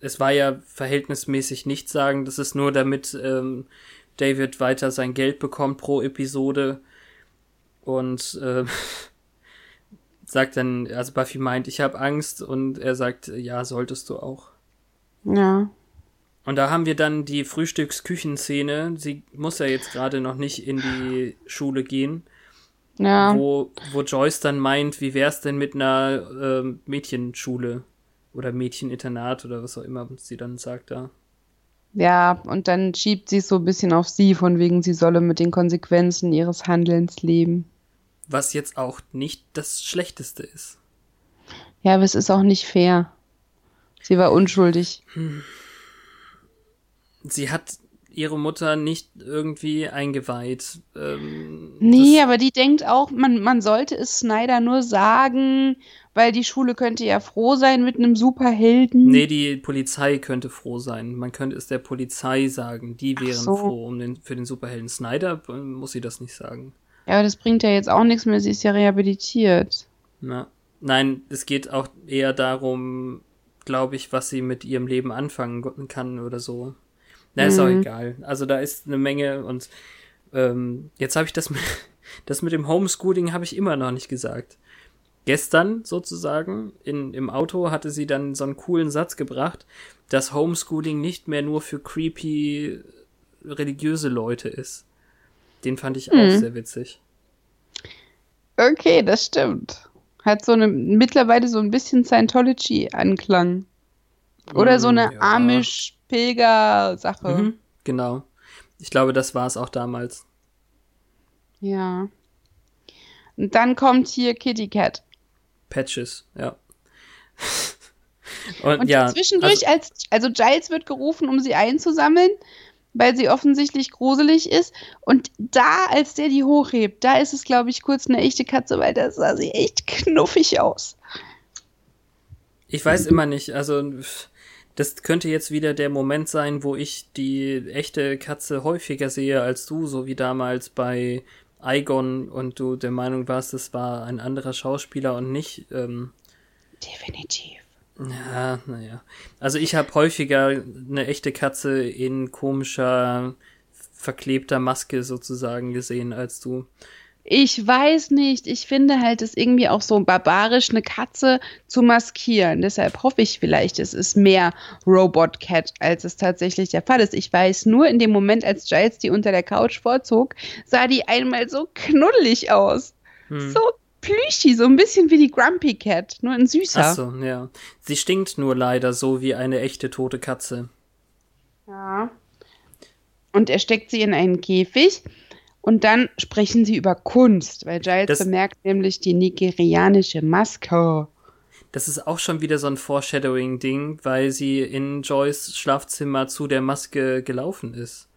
Speaker 1: Es war ja verhältnismäßig nichts sagen, das ist nur damit ähm, David weiter sein Geld bekommt pro Episode und äh, sagt dann, also Buffy meint, ich habe Angst und er sagt, ja, solltest du auch.
Speaker 2: Ja.
Speaker 1: Und da haben wir dann die Frühstücksküchenszene. Sie muss ja jetzt gerade noch nicht in die Schule gehen.
Speaker 2: Ja.
Speaker 1: Wo, wo Joyce dann meint, wie wär's denn mit einer ähm, Mädchenschule oder Mädcheninternat oder was auch immer sie dann sagt da.
Speaker 2: Ja, und dann schiebt sie es so ein bisschen auf sie, von wegen, sie solle mit den Konsequenzen ihres Handelns leben.
Speaker 1: Was jetzt auch nicht das Schlechteste ist.
Speaker 2: Ja, aber es ist auch nicht fair. Sie war unschuldig.
Speaker 1: Sie hat ihre Mutter nicht irgendwie eingeweiht. Ähm,
Speaker 2: Nee, aber die denkt auch, man, man sollte es Snyder nur sagen, weil die Schule könnte ja froh sein mit einem Superhelden.
Speaker 1: Nee, die Polizei könnte froh sein. Man könnte es der Polizei sagen. Die wären
Speaker 2: so.
Speaker 1: froh um den, für den Superhelden Snyder. äh, Muss sie das nicht sagen.
Speaker 2: Ja, aber das bringt ja jetzt auch nichts mehr, sie ist ja rehabilitiert.
Speaker 1: Na, nein, es geht auch eher darum, glaube ich, was sie mit ihrem Leben anfangen kann oder so. Na, ist auch
Speaker 2: Mhm.
Speaker 1: egal. Also da ist eine Menge und ähm, jetzt habe ich das mit, das mit dem Homeschooling habe ich immer noch nicht gesagt. Gestern sozusagen in, im Auto hatte sie dann so einen coolen Satz gebracht, dass Homeschooling nicht mehr nur für creepy religiöse Leute ist. Den fand ich auch
Speaker 2: Mhm.
Speaker 1: sehr witzig.
Speaker 2: Okay, das stimmt. Hat so eine mittlerweile so ein bisschen Scientology-Anklang. Oder so eine
Speaker 1: Mm, ja.
Speaker 2: Amish-Pilger-Sache.
Speaker 1: Mhm, genau. Ich glaube, das war es auch damals.
Speaker 2: Ja. Und dann kommt hier Kitty Cat.
Speaker 1: Patches, ja. Und,
Speaker 2: Und
Speaker 1: ja,
Speaker 2: zwischendurch, als, also Giles wird gerufen, um sie einzusammeln, weil sie offensichtlich gruselig ist. Und da, als der die hochhebt, da ist es, glaube ich, kurz eine echte Katze, weil da sah sie echt knuffig aus.
Speaker 1: ich weiß immer nicht, also das könnte jetzt wieder der Moment sein, wo ich die echte Katze häufiger sehe als du, so wie damals bei Igon und du der Meinung warst, es war ein anderer Schauspieler und nicht, ähm,
Speaker 2: Definitiv.
Speaker 1: ja, naja. Also ich habe häufiger eine echte Katze in komischer, verklebter Maske sozusagen gesehen als du.
Speaker 2: Ich weiß nicht. Ich finde halt es irgendwie auch so barbarisch, eine Katze zu maskieren. Deshalb hoffe ich vielleicht, es ist mehr Robot Cat, als es tatsächlich der Fall ist. Ich weiß nur, in dem Moment, als Giles die unter der Couch vorzog, sah die einmal so knuddelig aus.
Speaker 1: Hm.
Speaker 2: So plüschi, so ein bisschen wie die Grumpy Cat, nur ein süßer.
Speaker 1: Ach so, ja. Sie stinkt nur leider so wie eine echte tote Katze.
Speaker 2: Ja. Und er steckt sie in einen Käfig. Und dann sprechen sie über Kunst, weil Giles
Speaker 1: Das-
Speaker 2: bemerkt nämlich die nigerianische Maske.
Speaker 1: Das ist auch schon wieder so ein Foreshadowing-Ding, weil sie in Joyce Schlafzimmer zu der Maske gelaufen ist.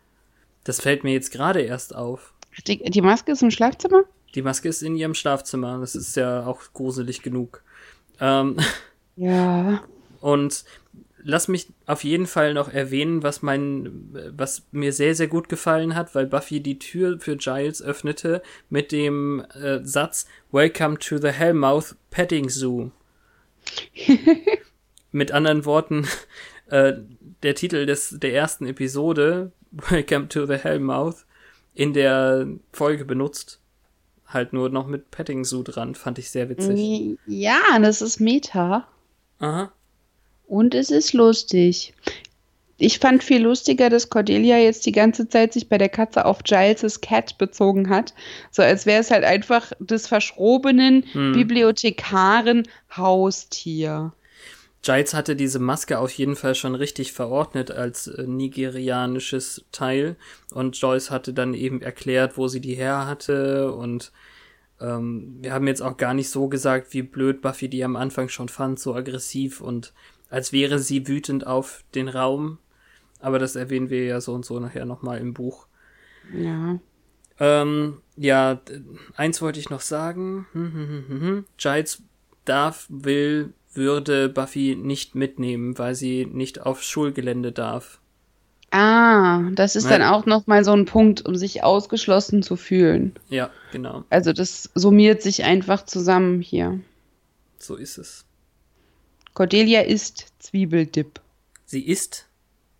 Speaker 1: Das fällt mir jetzt gerade erst auf.
Speaker 2: Die, die Maske ist im Schlafzimmer?
Speaker 1: Die Maske ist in ihrem Schlafzimmer. Das ist ja auch gruselig genug. Ähm,
Speaker 2: Ja.
Speaker 1: und lass mich auf jeden Fall noch erwähnen, was mein, was mir sehr, sehr gut gefallen hat, weil Buffy die Tür für Giles öffnete mit dem äh, Satz Welcome to the Hellmouth Petting Zoo. mit anderen Worten, äh, der Titel des, der ersten Episode, Welcome to the Hellmouth, in der Folge benutzt. Halt nur noch mit Petting Zoo dran, fand ich sehr witzig.
Speaker 2: Ja, das ist Meta.
Speaker 1: Aha.
Speaker 2: Und es ist lustig. Ich fand viel lustiger, dass Cordelia jetzt die ganze Zeit sich bei der Katze auf Giles' Cat bezogen hat. So als wäre es halt einfach des verschrobenen
Speaker 1: Hm.
Speaker 2: Bibliothekaren Haustier.
Speaker 1: Giles hatte diese Maske auf jeden Fall schon richtig verordnet als äh, nigerianisches Teil und Joyce hatte dann eben erklärt, wo sie die her hatte und ähm, wir haben jetzt auch gar nicht so gesagt, wie blöd Buffy die am Anfang schon fand, so aggressiv und als wäre sie wütend auf den Raum, aber das erwähnen wir ja so und so nachher nochmal im Buch.
Speaker 2: Ja.
Speaker 1: Ähm, ja, eins wollte ich noch sagen. Hm, hm, hm. Giles darf, will, würde Buffy nicht mitnehmen, weil sie nicht aufs Schulgelände darf.
Speaker 2: Ah, das ist
Speaker 1: Nein.
Speaker 2: dann auch noch mal so ein Punkt, um sich ausgeschlossen zu fühlen.
Speaker 1: Ja, genau.
Speaker 2: Also das summiert sich einfach zusammen hier.
Speaker 1: So ist es.
Speaker 2: Cordelia isst Zwiebeldip.
Speaker 1: Sie ist.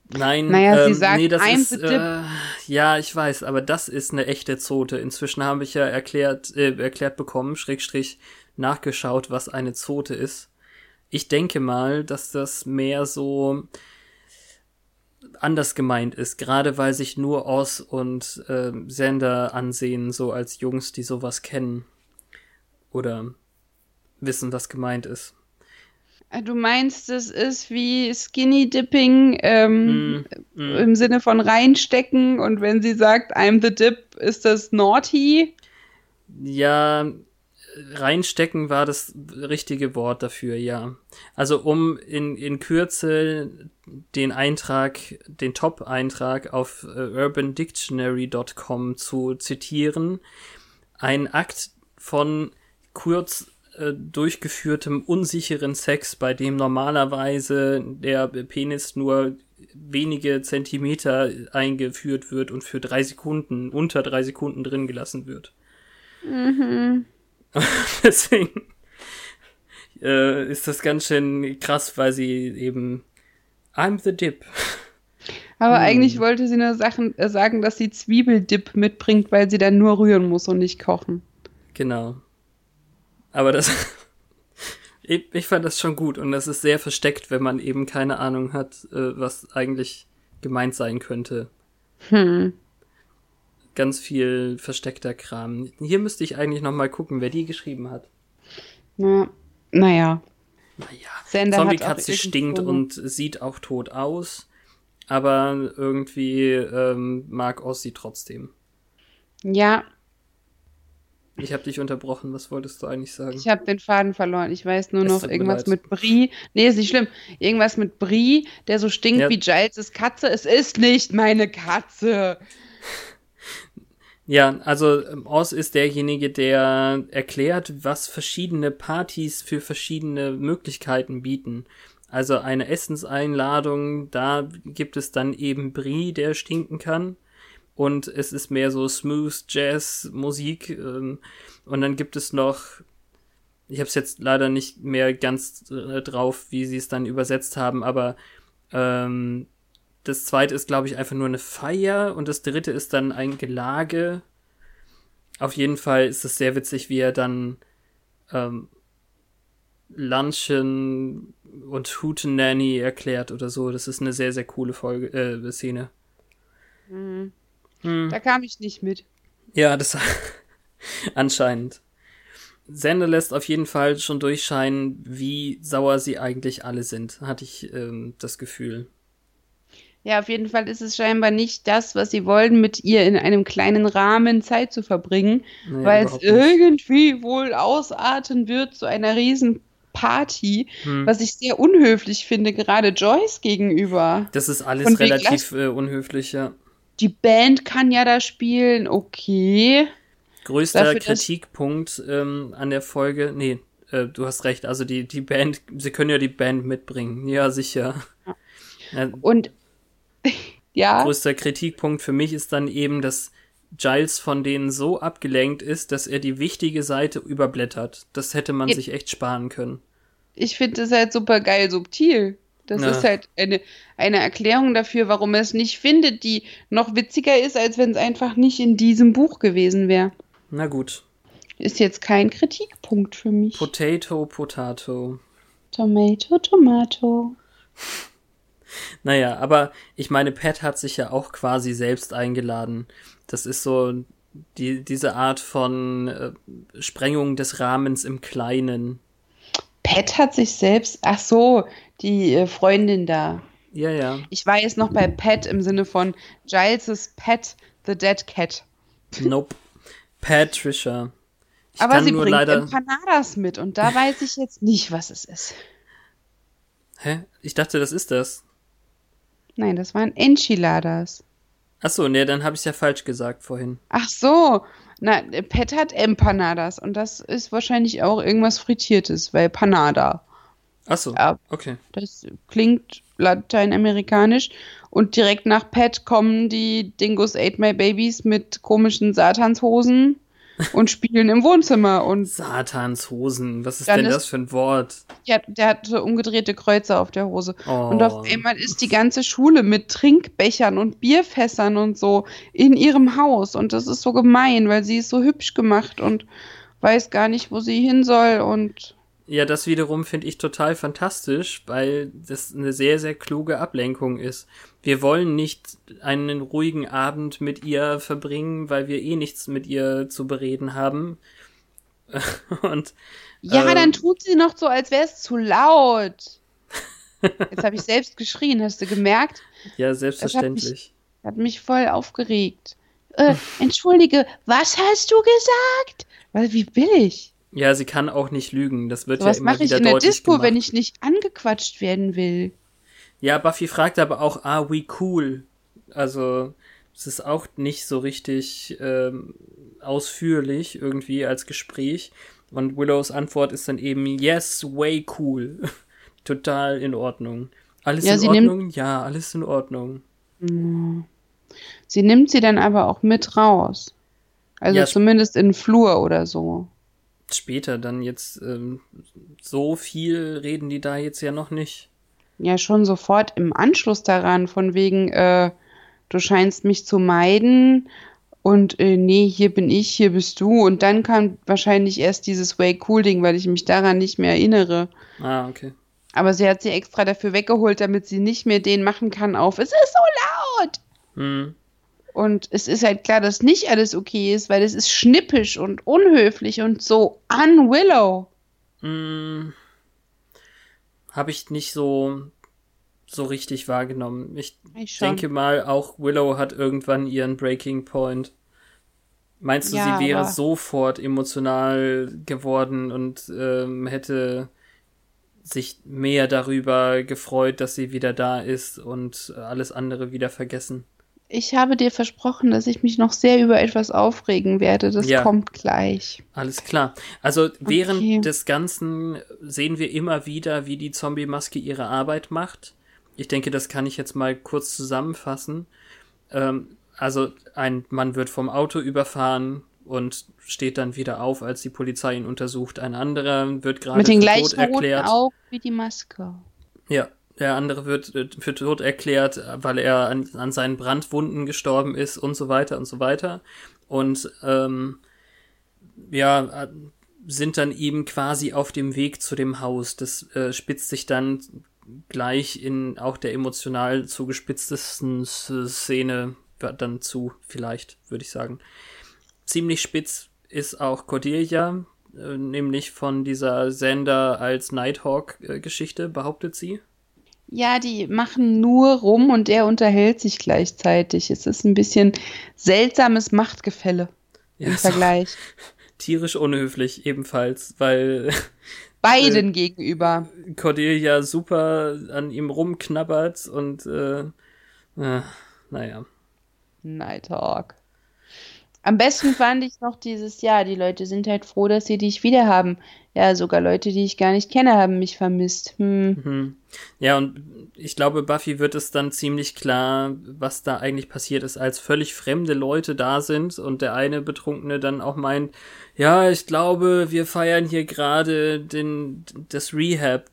Speaker 1: Nein,
Speaker 2: Naja, sie
Speaker 1: ähm,
Speaker 2: sagt,
Speaker 1: nee, das ist, äh, ja, ich weiß, aber das ist eine echte Zote. Inzwischen habe ich ja erklärt, äh, erklärt bekommen, Schrägstrich, nachgeschaut, was eine Zote ist. Ich denke mal, dass das mehr so anders gemeint ist, gerade weil sich nur Oz und äh, Sender ansehen, so als Jungs, die sowas kennen. Oder wissen, was gemeint ist.
Speaker 2: Äh, Du meinst, es ist wie Skinny Dipping ähm,
Speaker 1: Mm, mm.
Speaker 2: im Sinne von reinstecken und wenn sie sagt, I'm the dip, ist das naughty?
Speaker 1: Ja, reinstecken war das richtige Wort dafür, ja. Also um in, in Kürze den Eintrag, den Top-Eintrag auf äh, urbandictionary.com zu zitieren, ein Akt von kurz äh, durchgeführtem unsicheren Sex, bei dem normalerweise der Penis nur wenige Zentimeter eingeführt wird und für drei Sekunden, unter drei Sekunden drin gelassen wird.
Speaker 2: Mhm.
Speaker 1: Deswegen äh, ist das ganz schön krass, weil sie eben I'm the dip.
Speaker 2: Aber
Speaker 1: Hm.
Speaker 2: eigentlich wollte sie nur Sachen, äh, sagen, dass sie Zwiebeldip mitbringt, weil sie dann nur rühren muss und nicht kochen.
Speaker 1: Genau. Aber das ich, fand das schon gut und das ist sehr versteckt, wenn man eben keine Ahnung hat, äh, was eigentlich gemeint sein könnte.
Speaker 2: Hm.
Speaker 1: Ganz viel versteckter Kram. Hier müsste ich eigentlich noch mal gucken, wer die geschrieben hat.
Speaker 2: Na, naja.
Speaker 1: Naja,
Speaker 2: Sender
Speaker 1: Zombie-Katze stinkt und sieht auch tot aus, aber irgendwie ähm, mag Oz sie trotzdem.
Speaker 2: Ja,
Speaker 1: Ich habe dich unterbrochen, was wolltest du eigentlich sagen?
Speaker 2: ich habe den Faden verloren. Ich weiß nur
Speaker 1: Es
Speaker 2: noch irgendwas mit Brie. Nee, ist nicht schlimm. Irgendwas mit Brie, der so stinkt
Speaker 1: Ja.
Speaker 2: wie Giles' Katze. Es ist nicht meine Katze.
Speaker 1: Ja, also ähm, Oz ist derjenige, der erklärt, was verschiedene Partys für verschiedene Möglichkeiten bieten. Also eine Essenseinladung, da gibt es dann eben Brie, der stinken kann. Und es ist mehr so Smooth Jazz Musik. Ähm, und dann gibt es noch, ich habe es jetzt leider nicht mehr ganz äh, drauf, wie sie es dann übersetzt haben, aber ähm, das zweite ist, glaube ich, einfach nur eine Feier und das dritte ist dann ein Gelage. Auf jeden Fall ist es sehr witzig, wie er dann ähm, Lunchen und Hootenanny erklärt oder so. Das ist eine sehr, sehr coole Folge, äh, Szene.
Speaker 2: Hm.
Speaker 1: Hm.
Speaker 2: Da kam ich nicht mit.
Speaker 1: Ja, das anscheinend. Sender lässt auf jeden Fall schon durchscheinen, wie sauer sie eigentlich alle sind, hatte ich ähm, das Gefühl.
Speaker 2: Ja, auf jeden Fall ist es scheinbar nicht das, was sie wollen, mit ihr in einem kleinen Rahmen Zeit zu verbringen,
Speaker 1: Nee,
Speaker 2: weil es irgendwie wohl ausarten wird zu einer riesen Party,
Speaker 1: Hm.
Speaker 2: was ich sehr unhöflich finde, gerade Joyce gegenüber.
Speaker 1: Das ist alles relativ äh, unhöflich, ja.
Speaker 2: Die Band kann ja da spielen, okay.
Speaker 1: Größter
Speaker 2: Dafür,
Speaker 1: Kritikpunkt ähm, an der Folge, nee, äh, du hast recht, also die, die Band, sie können ja die Band mitbringen, ja, sicher. Ja,
Speaker 2: Und ja,
Speaker 1: größter Kritikpunkt für mich ist dann eben, dass Giles von denen so abgelenkt ist, dass er die wichtige Seite überblättert. Das hätte man
Speaker 2: Ja.
Speaker 1: sich echt sparen können.
Speaker 2: ich finde es halt super geil subtil. Das
Speaker 1: Ja.
Speaker 2: ist halt eine, eine Erklärung dafür, warum er es nicht findet, die noch witziger ist, als wenn es einfach nicht in diesem Buch gewesen wäre.
Speaker 1: Na gut.
Speaker 2: Ist jetzt kein Kritikpunkt für mich.
Speaker 1: Potato, Potato.
Speaker 2: Tomato, Tomato.
Speaker 1: Naja, aber ich meine, Pat hat sich ja auch quasi selbst eingeladen. Das ist so die, diese Art von äh, Sprengung des Rahmens im Kleinen.
Speaker 2: Pat hat sich selbst, ach so, die äh, Freundin da.
Speaker 1: Ja, ja.
Speaker 2: Ich war jetzt noch bei Pat im Sinne von Giles' Pet, the Dead Cat.
Speaker 1: Nope. Patricia. Ich
Speaker 2: Aber sie bringt
Speaker 1: leider.
Speaker 2: Empanadas mit und da weiß ich jetzt nicht, was es ist.
Speaker 1: Hä? Ich dachte, das ist das.
Speaker 2: Nein, das waren Enchiladas.
Speaker 1: Achso, nee, dann habe ich ja falsch gesagt vorhin.
Speaker 2: Ach so, na, Pat hat Empanadas und das ist wahrscheinlich auch irgendwas Frittiertes, weil Panada.
Speaker 1: Achso,
Speaker 2: Ja.
Speaker 1: okay.
Speaker 2: Das klingt lateinamerikanisch. Und direkt nach Pat kommen die Dingus Ate My Babies mit komischen Satanshosen und spielen im Wohnzimmer. Und
Speaker 1: Satans Hosen. Was ist denn
Speaker 2: ist-
Speaker 1: das für ein Wort?
Speaker 2: ja, der hatte umgedrehte Kreuze auf der Hose.
Speaker 1: Oh.
Speaker 2: Und auf einmal ist die ganze Schule mit Trinkbechern und Bierfässern und so in ihrem Haus. Und das ist so gemein, weil sie ist so hübsch gemacht und weiß gar nicht, wo sie hin soll. Und
Speaker 1: Ja, das wiederum finde ich total fantastisch, weil das eine sehr, sehr kluge Ablenkung ist. Wir wollen nicht einen ruhigen Abend mit ihr verbringen, weil wir eh nichts mit ihr zu bereden haben. Und
Speaker 2: Ja,
Speaker 1: ähm,
Speaker 2: dann tut sie noch so, als wäre es zu laut. Jetzt habe ich selbst geschrien, hast du gemerkt?
Speaker 1: ja, selbstverständlich.
Speaker 2: Hat mich voll aufgeregt. Äh, entschuldige, was hast du gesagt? Weil, wie billig.
Speaker 1: Ja, sie kann auch nicht lügen. Das wird
Speaker 2: So was
Speaker 1: ja immer
Speaker 2: mache ich
Speaker 1: wieder
Speaker 2: in der
Speaker 1: deutlich
Speaker 2: Disco,
Speaker 1: gemacht.
Speaker 2: wenn ich nicht angequatscht werden will.
Speaker 1: Ja, Buffy fragt aber auch, ah, we cool. Also, es ist auch nicht so richtig ähm, ausführlich irgendwie als Gespräch. Und Willows Antwort ist dann eben, yes, way cool. Total in Ordnung. Alles
Speaker 2: Ja,
Speaker 1: in Ordnung? Ja, alles in Ordnung.
Speaker 2: Sie nimmt sie dann aber auch mit raus. Also
Speaker 1: Ja,
Speaker 2: zumindest in den Flur oder so.
Speaker 1: Später dann jetzt, ähm, so viel reden die da jetzt ja noch nicht.
Speaker 2: Ja, schon sofort im Anschluss daran, von wegen, äh, du scheinst mich zu meiden und äh, nee, hier bin ich, hier bist du. Und dann kam wahrscheinlich erst dieses Way Cool Ding, weil ich mich daran nicht mehr erinnere.
Speaker 1: Ah, okay.
Speaker 2: Aber sie hat sie extra dafür weggeholt, damit sie nicht mehr den machen kann auf, es ist so laut.
Speaker 1: Hm.
Speaker 2: Und es ist halt klar, dass nicht alles okay ist, weil es ist schnippisch und unhöflich und so an Willow.
Speaker 1: Hm. Habe ich nicht so, so richtig wahrgenommen. Ich
Speaker 2: Ich
Speaker 1: denke mal, auch Willow hat irgendwann ihren Breaking Point. Meinst du,
Speaker 2: Ja,
Speaker 1: sie wäre sofort emotional geworden und ähm, hätte sich mehr darüber gefreut, dass sie wieder da ist und alles andere wieder vergessen?
Speaker 2: Ich habe dir versprochen, dass ich mich noch sehr über etwas aufregen werde. Das
Speaker 1: Ja.
Speaker 2: kommt gleich.
Speaker 1: Alles klar. Also während
Speaker 2: Okay.
Speaker 1: des Ganzen sehen wir immer wieder, wie die Zombie-Maske ihre Arbeit macht. Ich denke, das kann ich jetzt mal kurz zusammenfassen. Ähm, also ein Mann wird vom Auto überfahren und steht dann wieder auf, als die Polizei ihn untersucht. Ein anderer wird gerade
Speaker 2: Mit den gleichen
Speaker 1: tot erklärt.
Speaker 2: Augen wie die Maske.
Speaker 1: Ja, der andere wird äh, für tot erklärt, weil er an, an seinen Brandwunden gestorben ist und so weiter und so weiter. Und ähm, ja, äh, sind dann eben quasi auf dem Weg zu dem Haus. Das äh, spitzt sich dann gleich in auch der emotional zugespitztesten Szene dann zu, vielleicht, würde ich sagen. Ziemlich spitz ist auch Cordelia, äh, nämlich von dieser Sender als Nighthawk-Geschichte, behauptet sie.
Speaker 2: Ja, die machen nur rum und er unterhält sich gleichzeitig. Es ist ein bisschen seltsames Machtgefälle im
Speaker 1: Ja, so
Speaker 2: Vergleich.
Speaker 1: tierisch unhöflich ebenfalls, weil
Speaker 2: Beiden gegenüber.
Speaker 1: Cordelia super an ihm rumknabbert und äh, äh, naja.
Speaker 2: Nighthawk. Am besten fand ich noch dieses Jahr. Die Leute sind halt froh, dass sie dich wieder haben. Ja, sogar Leute, die ich gar nicht kenne, haben mich vermisst. Hm.
Speaker 1: Mhm. Ja, und ich glaube, Buffy wird es dann ziemlich klar, was da eigentlich passiert ist, als völlig fremde Leute da sind und der eine Betrunkene dann auch meint, ja, ich glaube, wir feiern hier gerade den, das Rehab,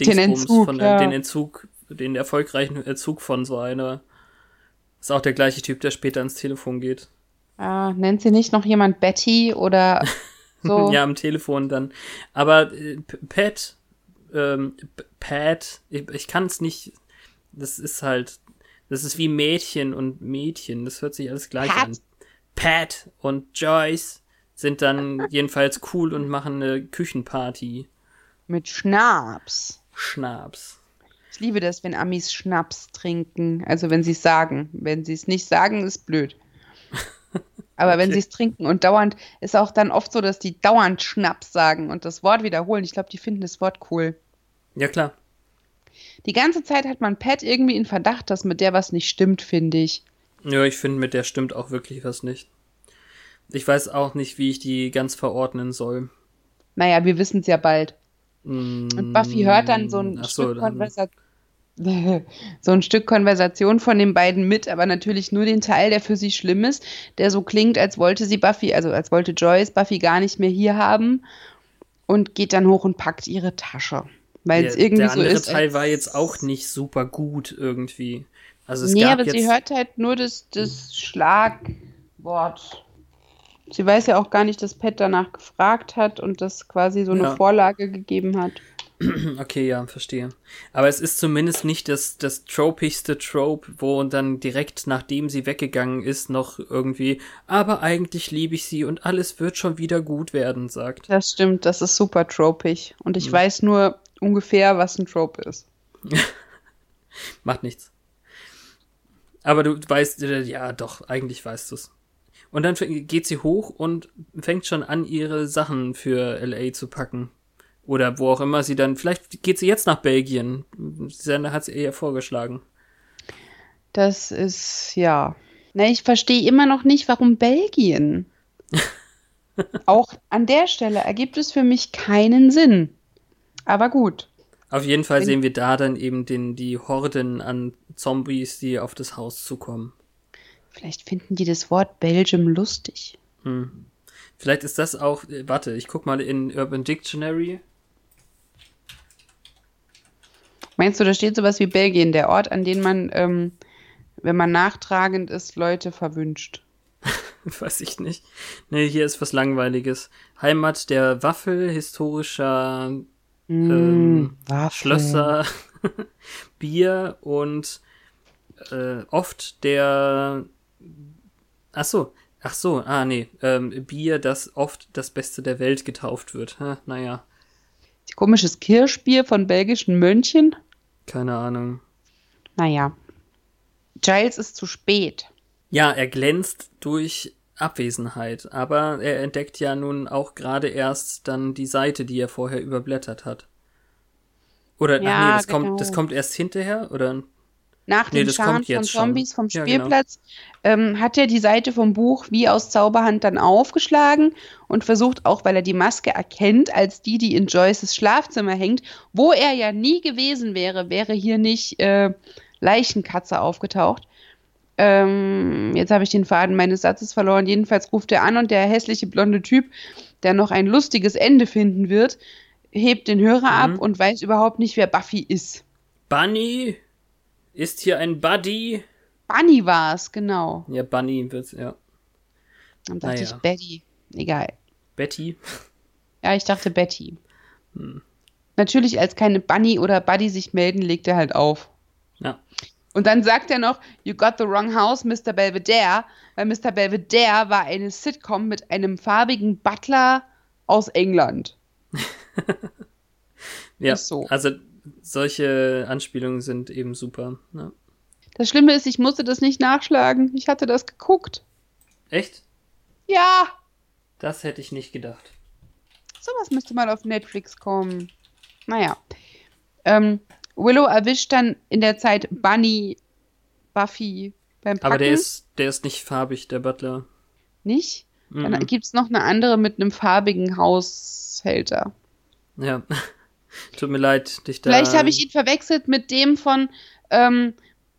Speaker 2: Den Entzug,
Speaker 1: von,
Speaker 2: ja.
Speaker 1: den Entzug, den erfolgreichen Entzug von so einer. Ist auch der gleiche Typ, der später ans Telefon geht.
Speaker 2: Ah, nennt sie nicht noch jemand Betty oder so?
Speaker 1: Ja, am Telefon dann. Aber äh, Pat, ähm, P- Pat, ich, ich kann es nicht. Das ist halt, das ist wie Mädchen und Mädchen. Das hört sich alles gleich
Speaker 2: Pat.
Speaker 1: an. Pat und Joyce sind dann jedenfalls cool und machen eine Küchenparty.
Speaker 2: Mit Schnaps.
Speaker 1: Schnaps.
Speaker 2: Ich liebe das, wenn Amis Schnaps trinken. Also wenn sie es sagen. Wenn sie es nicht sagen, ist blöd. Aber wenn
Speaker 1: Okay.
Speaker 2: sie es trinken und dauernd, ist auch dann oft so, dass die dauernd Schnaps sagen und das Wort wiederholen. Ich glaube, die finden das Wort cool.
Speaker 1: Ja, klar.
Speaker 2: Die ganze Zeit hat man Pat irgendwie in Verdacht, dass mit der was nicht stimmt, finde ich.
Speaker 1: Ja, ich finde, mit der stimmt auch wirklich was nicht. Ich weiß auch nicht, wie ich die ganz verordnen soll.
Speaker 2: Naja, wir wissen es ja bald. Und Buffy hört dann so ein
Speaker 1: Ach so,
Speaker 2: Stück
Speaker 1: dann-
Speaker 2: Konversation. So ein Stück Konversation von den beiden mit, aber natürlich nur den Teil, der für sie schlimm ist, der so klingt, als wollte sie Buffy, also als wollte Joyce Buffy gar nicht mehr hier haben und geht dann hoch und packt ihre Tasche. Weil es
Speaker 1: Der,
Speaker 2: irgendwie
Speaker 1: der
Speaker 2: so
Speaker 1: andere
Speaker 2: ist.
Speaker 1: Teil
Speaker 2: als-
Speaker 1: war jetzt auch nicht super gut irgendwie. Also es
Speaker 2: nee,
Speaker 1: gab
Speaker 2: aber
Speaker 1: jetzt,
Speaker 2: sie hört halt nur das, das Schlagwort. Sie weiß ja auch gar nicht, dass Pat danach gefragt hat und das quasi so eine
Speaker 1: Ja.
Speaker 2: Vorlage gegeben hat.
Speaker 1: Okay, ja, verstehe. Aber es ist zumindest nicht das, das tropigste Trope, wo dann direkt nachdem sie weggegangen ist, noch irgendwie, aber eigentlich liebe ich sie und alles wird schon wieder gut werden, sagt.
Speaker 2: Das stimmt, das ist super tropig. Und
Speaker 1: Hm.
Speaker 2: ich weiß nur ungefähr, was ein Trope ist.
Speaker 1: Macht nichts. Aber du weißt, äh, ja, doch, eigentlich weißt du's. Und dann geht sie hoch und fängt schon an, ihre Sachen für LA zu packen. Oder wo auch immer sie dann, vielleicht geht sie jetzt nach Belgien. Sender hat sie eher vorgeschlagen.
Speaker 2: Das ist, ja. Na, ich verstehe immer noch nicht, warum Belgien. Auch an der Stelle ergibt es für mich keinen Sinn. Aber gut.
Speaker 1: Auf jeden Fall
Speaker 2: Wenn-
Speaker 1: sehen wir da dann eben den, die Horden an Zombies, die auf das Haus zukommen.
Speaker 2: Vielleicht finden die das Wort Belgium lustig.
Speaker 1: Hm. Vielleicht ist das auch, äh, warte, ich guck mal in Urban Dictionary.
Speaker 2: Meinst du, da steht sowas wie Belgien, der Ort, an den man, ähm, wenn man nachtragend ist, Leute verwünscht?
Speaker 1: Weiß ich nicht. Nee, hier ist was Langweiliges. Heimat der Waffel, historischer ähm,
Speaker 2: Waffeln.
Speaker 1: Schlösser, Bier und äh, oft der. Ach so, ach so, ah nee, ähm, Bier, das oft das Beste der Welt getauft wird. Ha, naja,
Speaker 2: Komisches Kirschbier von belgischen Mönchen?
Speaker 1: keine Ahnung.
Speaker 2: Naja. Giles ist zu spät.
Speaker 1: Ja, er glänzt durch Abwesenheit, aber er entdeckt ja nun auch gerade erst dann die Seite, die er vorher überblättert hat. Oder
Speaker 2: Ja,
Speaker 1: ach nee, das
Speaker 2: genau.
Speaker 1: kommt, das kommt erst hinterher, oder?
Speaker 2: Nach
Speaker 1: Nee,
Speaker 2: den
Speaker 1: das
Speaker 2: Scharen
Speaker 1: kommt
Speaker 2: von
Speaker 1: jetzt schon.
Speaker 2: Zombies vom
Speaker 1: Ja, genau.
Speaker 2: Spielplatz ähm, hat er die Seite vom Buch wie aus Zauberhand dann aufgeschlagen und versucht auch, weil er die Maske erkennt, als die, die in Joyces Schlafzimmer hängt, wo er ja nie gewesen wäre, wäre hier nicht äh, Leichenkatze aufgetaucht. Ähm, jetzt habe ich den Faden meines Satzes verloren. Jedenfalls ruft er an und der hässliche blonde Typ, der noch ein lustiges Ende finden wird, hebt den Hörer
Speaker 1: Mhm.
Speaker 2: ab und weiß überhaupt nicht, wer Buffy ist.
Speaker 1: Bunny? Ist hier ein Buddy?
Speaker 2: Bunny war es, genau.
Speaker 1: Ja, Bunny wird's, ja.
Speaker 2: Dann dachte
Speaker 1: Naja.
Speaker 2: ich Betty. Egal.
Speaker 1: Betty?
Speaker 2: Ja, ich dachte Betty.
Speaker 1: Hm.
Speaker 2: Natürlich, als keine Bunny oder Buddy sich melden, legt er halt auf.
Speaker 1: Ja.
Speaker 2: Und dann sagt er noch, You got the wrong house, Mr. Belvedere, weil Mr. Belvedere war eine Sitcom mit einem farbigen Butler aus England.
Speaker 1: Ja,
Speaker 2: so.
Speaker 1: also solche Anspielungen sind eben super. Ne?
Speaker 2: Das Schlimme ist, ich musste das nicht nachschlagen. Ich hatte das geguckt.
Speaker 1: Echt?
Speaker 2: Ja,
Speaker 1: Das hätte ich nicht gedacht.
Speaker 2: sowas müsste mal auf Netflix kommen. Naja. Ähm, Willow erwischt dann in der Zeit Bunny, Buffy beim Packen.
Speaker 1: Aber der ist, der ist nicht farbig, der Butler.
Speaker 2: Nicht? Dann
Speaker 1: Mhm.
Speaker 2: gibt es noch eine andere mit einem farbigen Haushälter.
Speaker 1: Ja. Tut mir leid, dich da.
Speaker 2: Vielleicht habe ich ihn verwechselt mit dem von ähm,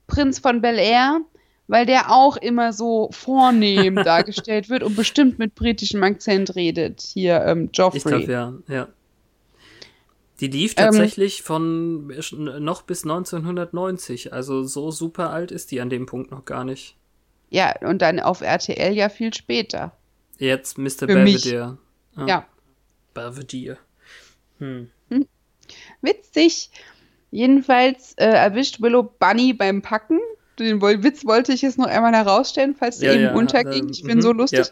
Speaker 2: Prinz von Bel Air, weil der auch immer so vornehm dargestellt wird und bestimmt mit britischem Akzent redet. Hier, ähm, Joffrey.
Speaker 1: Ich glaube, ja, ja. Die lief
Speaker 2: Ähm,
Speaker 1: tatsächlich von noch bis 1990. Also so super alt ist die an dem Punkt noch gar nicht.
Speaker 2: ja, und dann auf RTL ja viel später.
Speaker 1: Jetzt Mr.
Speaker 2: Für mich.
Speaker 1: Belvedere.
Speaker 2: Ja,
Speaker 1: Belvedere. Hm.
Speaker 2: witzig. Jedenfalls äh, erwischt Willow Bunny beim Packen. Den Witz wollte ich jetzt noch einmal herausstellen, falls der
Speaker 1: Ja,
Speaker 2: eben
Speaker 1: ja,
Speaker 2: unterging.
Speaker 1: ähm,
Speaker 2: Ich bin so
Speaker 1: mhm,
Speaker 2: lustig.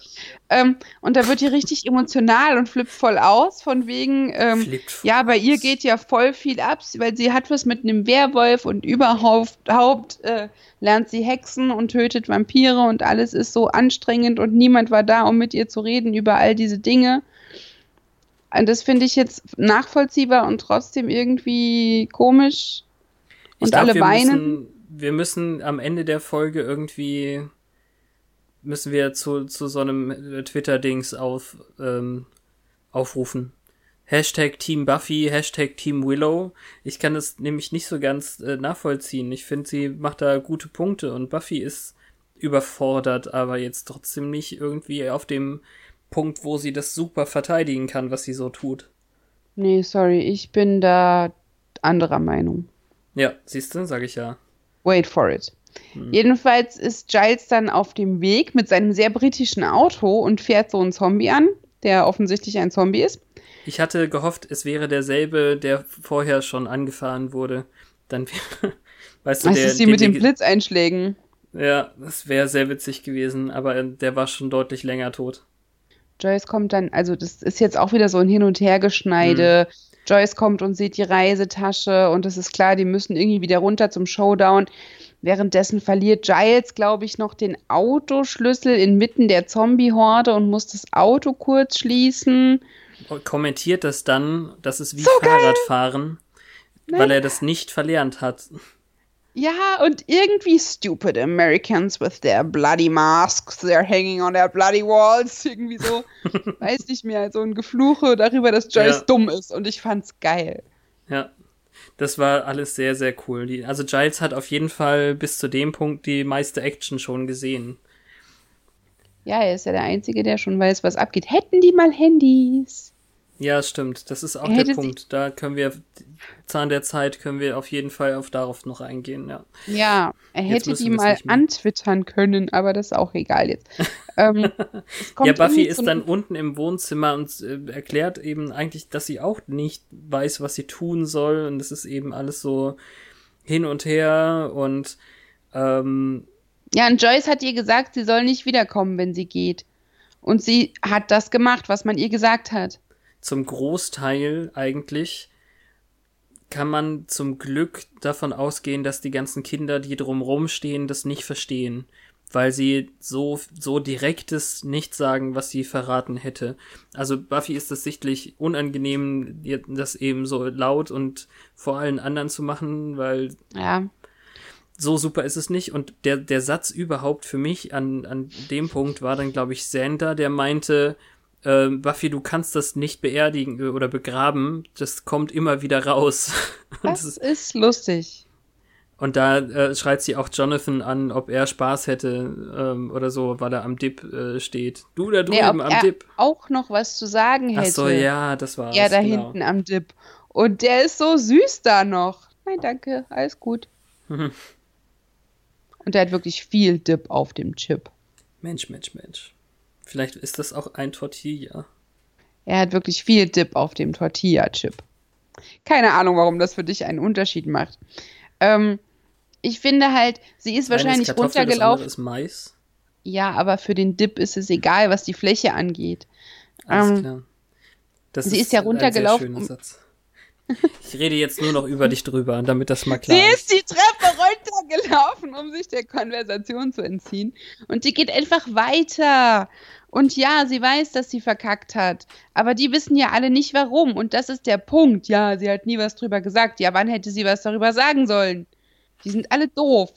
Speaker 2: Ähm, und da wird die richtig emotional und flippt voll aus, von wegen, ähm, ja, bei ihr geht ja voll viel ab, weil sie hat was mit einem Werwolf und überhaupt Haupt, äh, lernt sie Hexen und tötet Vampire und alles ist so anstrengend und niemand war da, um mit ihr zu reden über all diese Dinge. Und das finde ich jetzt nachvollziehbar und trotzdem irgendwie komisch.
Speaker 1: Ich
Speaker 2: Und
Speaker 1: glaub,
Speaker 2: alle
Speaker 1: wir
Speaker 2: weinen.
Speaker 1: Wir müssen am Ende der Folge irgendwie müssen wir zu, zu so einem äh, Twitter-Dings auf, ähm, aufrufen. Hashtag Team Buffy, Hashtag Team Willow. Ich kann das nämlich nicht so ganz äh, nachvollziehen. Ich finde, sie macht da gute Punkte und Buffy ist überfordert, aber jetzt trotzdem nicht irgendwie auf dem Punkt, wo sie das super verteidigen kann, was sie so tut.
Speaker 2: Nee, sorry, ich bin da anderer Meinung.
Speaker 1: Ja, siehst du, sag ich ja.
Speaker 2: Wait for it. Jedenfalls ist Giles dann auf dem Weg mit seinem sehr britischen Auto und fährt so einen Zombie an, der offensichtlich ein Zombie ist.
Speaker 1: Ich hatte gehofft, es wäre derselbe, der vorher schon angefahren wurde. Dann wäre, weißt du,
Speaker 2: Was
Speaker 1: der,
Speaker 2: ist die mit den Blitzeinschlägen?
Speaker 1: Ja, das wäre sehr witzig gewesen, aber der war schon deutlich länger tot.
Speaker 2: Joyce kommt dann, also das ist jetzt auch wieder so ein Hin- und Hergeschneide.
Speaker 1: Hm.
Speaker 2: Joyce kommt und sieht die Reisetasche und es ist klar, die müssen irgendwie wieder runter zum Showdown. Währenddessen verliert Giles, glaube ich, noch den Autoschlüssel inmitten der Zombie-Horde und muss das Auto kurz schließen.
Speaker 1: Kommentiert das dann, das ist wie
Speaker 2: So.
Speaker 1: Fahrradfahren, weil er das nicht verlernt hat.
Speaker 2: Ja, und irgendwie stupid Americans with their bloody masks, they're hanging on their bloody walls. Irgendwie so, weiß nicht mehr, so ein Gefluche darüber, dass Joyce
Speaker 1: Ja.
Speaker 2: dumm ist. Und ich fand's geil.
Speaker 1: Ja, das war alles sehr, sehr cool. Die, also Giles hat auf jeden Fall bis zu dem Punkt die meiste Action schon gesehen.
Speaker 2: Ja, er ist ja der Einzige, der schon weiß, was abgeht. Hätten die mal Handys?
Speaker 1: Ja, stimmt. Das ist auch
Speaker 2: Er
Speaker 1: der Punkt. Da können wir, Zahn der Zeit, können wir auf jeden Fall auf darauf noch eingehen, ja.
Speaker 2: Ja, er hätte die mal antwittern können, aber das ist auch egal jetzt. ähm,
Speaker 1: Ja, Buffy ist dann unten im Wohnzimmer und äh, erklärt eben eigentlich, dass sie auch nicht weiß, was sie tun soll. Und es ist eben alles so hin und her und ähm,
Speaker 2: Ja, und Joyce hat ihr gesagt, sie soll nicht wiederkommen, wenn sie geht. Und sie hat das gemacht, was man ihr gesagt hat.
Speaker 1: Zum Großteil eigentlich kann man zum Glück davon ausgehen, dass die ganzen Kinder, die drumrum stehen, das nicht verstehen, weil sie so so direktes nicht sagen, was sie verraten hätte. Also Buffy ist es sichtlich unangenehm, das eben so laut und vor allen anderen zu machen, weil
Speaker 2: Ja.
Speaker 1: so super ist es nicht. Und der, der Satz überhaupt für mich an, an dem Punkt war dann, glaube ich, Sander, der meinte, äh, Buffy, du kannst das nicht beerdigen äh, oder begraben, das kommt immer wieder raus.
Speaker 2: Das
Speaker 1: das ist,
Speaker 2: lustig.
Speaker 1: und da äh, schreit sie auch Jonathan an, ob er Spaß hätte ähm, oder so, weil er am Dip äh, steht. Du da drüben
Speaker 2: Nee, ob
Speaker 1: am
Speaker 2: er
Speaker 1: Dip.
Speaker 2: auch noch was zu sagen
Speaker 1: Ach
Speaker 2: hätte.
Speaker 1: so, ja, das war
Speaker 2: Er da hinten am Dip. Und der ist so süß da noch. Nein, danke, alles gut.
Speaker 1: Mhm.
Speaker 2: Und der hat wirklich viel Dip auf dem Chip.
Speaker 1: Mensch, Mensch, Mensch. Vielleicht ist das auch ein Tortilla.
Speaker 2: Er hat wirklich viel Dip auf dem Tortilla-Chip. Keine Ahnung, warum das für dich einen Unterschied macht. Ähm, ich finde halt, sie ist
Speaker 1: Das eine ist
Speaker 2: wahrscheinlich
Speaker 1: Kartoffel, Das
Speaker 2: runtergelaufen.
Speaker 1: ist Mais.
Speaker 2: Ja, aber für den Dip ist es egal, was die Fläche angeht.
Speaker 1: Alles
Speaker 2: Ähm,
Speaker 1: klar. Das
Speaker 2: sie ist ja
Speaker 1: ein
Speaker 2: runtergelaufen,
Speaker 1: Sehr schöner Satz. Ich rede jetzt nur noch über dich drüber, damit das mal klar
Speaker 2: Sie
Speaker 1: ist.
Speaker 2: ist die Treppe runtergelaufen, um sich der Konversation zu entziehen. Und die geht einfach weiter. Und ja, sie weiß, dass sie verkackt hat. Aber die wissen ja alle nicht warum. Und das ist der Punkt. Ja, sie hat nie was drüber gesagt. Ja, wann hätte sie was darüber sagen sollen? Die sind alle doof.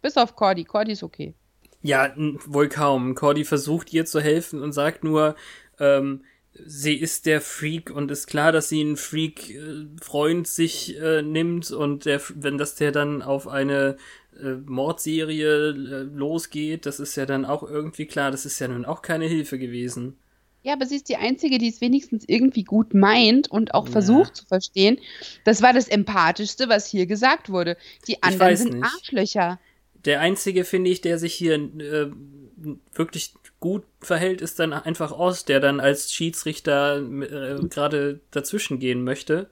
Speaker 2: Bis auf Cordy. Cordy ist okay.
Speaker 1: Ja, wohl kaum. Cordy versucht ihr zu helfen und sagt nur, ähm, sie ist der Freak und ist klar, dass sie einen Freak-Freund sich äh, nimmt und der, wenn das der dann auf eine äh, Mordserie äh, losgeht, das ist ja dann auch irgendwie klar, das ist ja nun auch keine Hilfe gewesen.
Speaker 2: Ja, aber sie ist die Einzige, die es wenigstens irgendwie gut meint und auch
Speaker 1: Ja.
Speaker 2: versucht zu verstehen. Das war das Empathischste, was hier gesagt wurde. Die anderen sind
Speaker 1: nicht.
Speaker 2: Arschlöcher.
Speaker 1: Der einzige, finde ich, der sich hier äh, wirklich gut verhält, ist dann einfach Oz, der dann als Schiedsrichter äh, gerade dazwischen gehen möchte,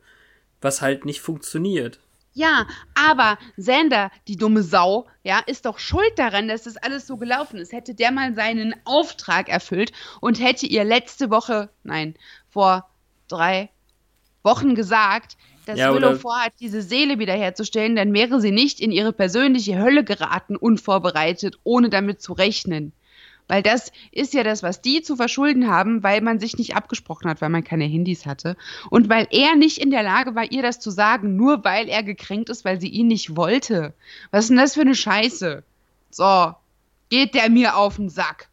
Speaker 1: was halt nicht funktioniert.
Speaker 2: Ja, aber Sander, die dumme Sau, ja, ist doch schuld daran, dass das alles so gelaufen ist. Hätte der mal seinen Auftrag erfüllt und hätte ihr letzte Woche, nein, vor drei Wochen gesagt, dass
Speaker 1: Ja,
Speaker 2: Willow vorhat, diese Seele wiederherzustellen, dann wäre sie nicht in ihre persönliche Hölle geraten, unvorbereitet, ohne damit zu rechnen. Weil das ist ja das, was die zu verschulden haben, weil man sich nicht abgesprochen hat, weil man keine Handys hatte. Und weil er nicht in der Lage war, ihr das zu sagen, nur weil er gekränkt ist, weil sie ihn nicht wollte. Was ist denn das für eine Scheiße? So, geht der mir auf den Sack.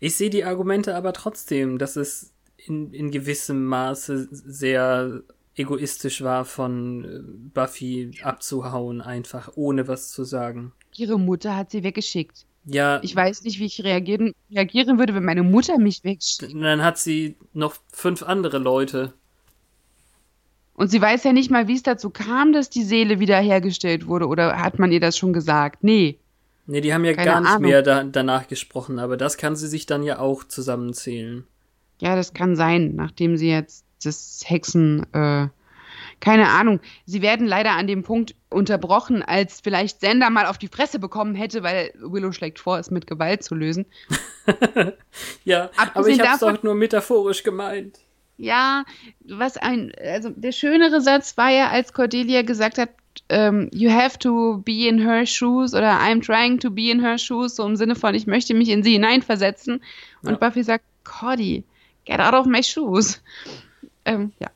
Speaker 1: Ich sehe die Argumente aber trotzdem, dass es in, in gewissem Maße sehr egoistisch war, von äh, Buffy abzuhauen, einfach ohne was zu sagen.
Speaker 2: Ihre Mutter hat sie weggeschickt.
Speaker 1: Ja,
Speaker 2: Ich weiß nicht, wie ich reagieren, reagieren würde, wenn meine Mutter mich wegschickt.
Speaker 1: dann hat sie noch fünf andere Leute.
Speaker 2: Und sie weiß ja nicht mal, wie es dazu kam, dass die Seele wiederhergestellt wurde. Oder hat man ihr das schon gesagt? Nee.
Speaker 1: Nee, die haben ja
Speaker 2: Keine
Speaker 1: gar nicht
Speaker 2: Ahnung.
Speaker 1: mehr da, danach gesprochen, aber das kann sie sich dann ja auch zusammenzählen.
Speaker 2: Ja, das kann sein, nachdem sie jetzt das Hexen, äh, keine Ahnung. Sie werden leider an dem Punkt unterbrochen, als vielleicht Sender mal auf die Fresse bekommen hätte, weil Willow schlägt vor, es mit Gewalt zu lösen.
Speaker 1: Ja, aber
Speaker 2: Abgesehen
Speaker 1: ich hab's
Speaker 2: davon-
Speaker 1: doch nur metaphorisch gemeint.
Speaker 2: Ja, was ein, also der schönere Satz war ja, als Cordelia gesagt hat, ähm, you have to be in her shoes oder I'm trying to be in her shoes, so im Sinne von, ich möchte mich in sie hineinversetzen. Und
Speaker 1: Ja.
Speaker 2: Buffy sagt, Cordy, get out of my shoes. Ähm, ja.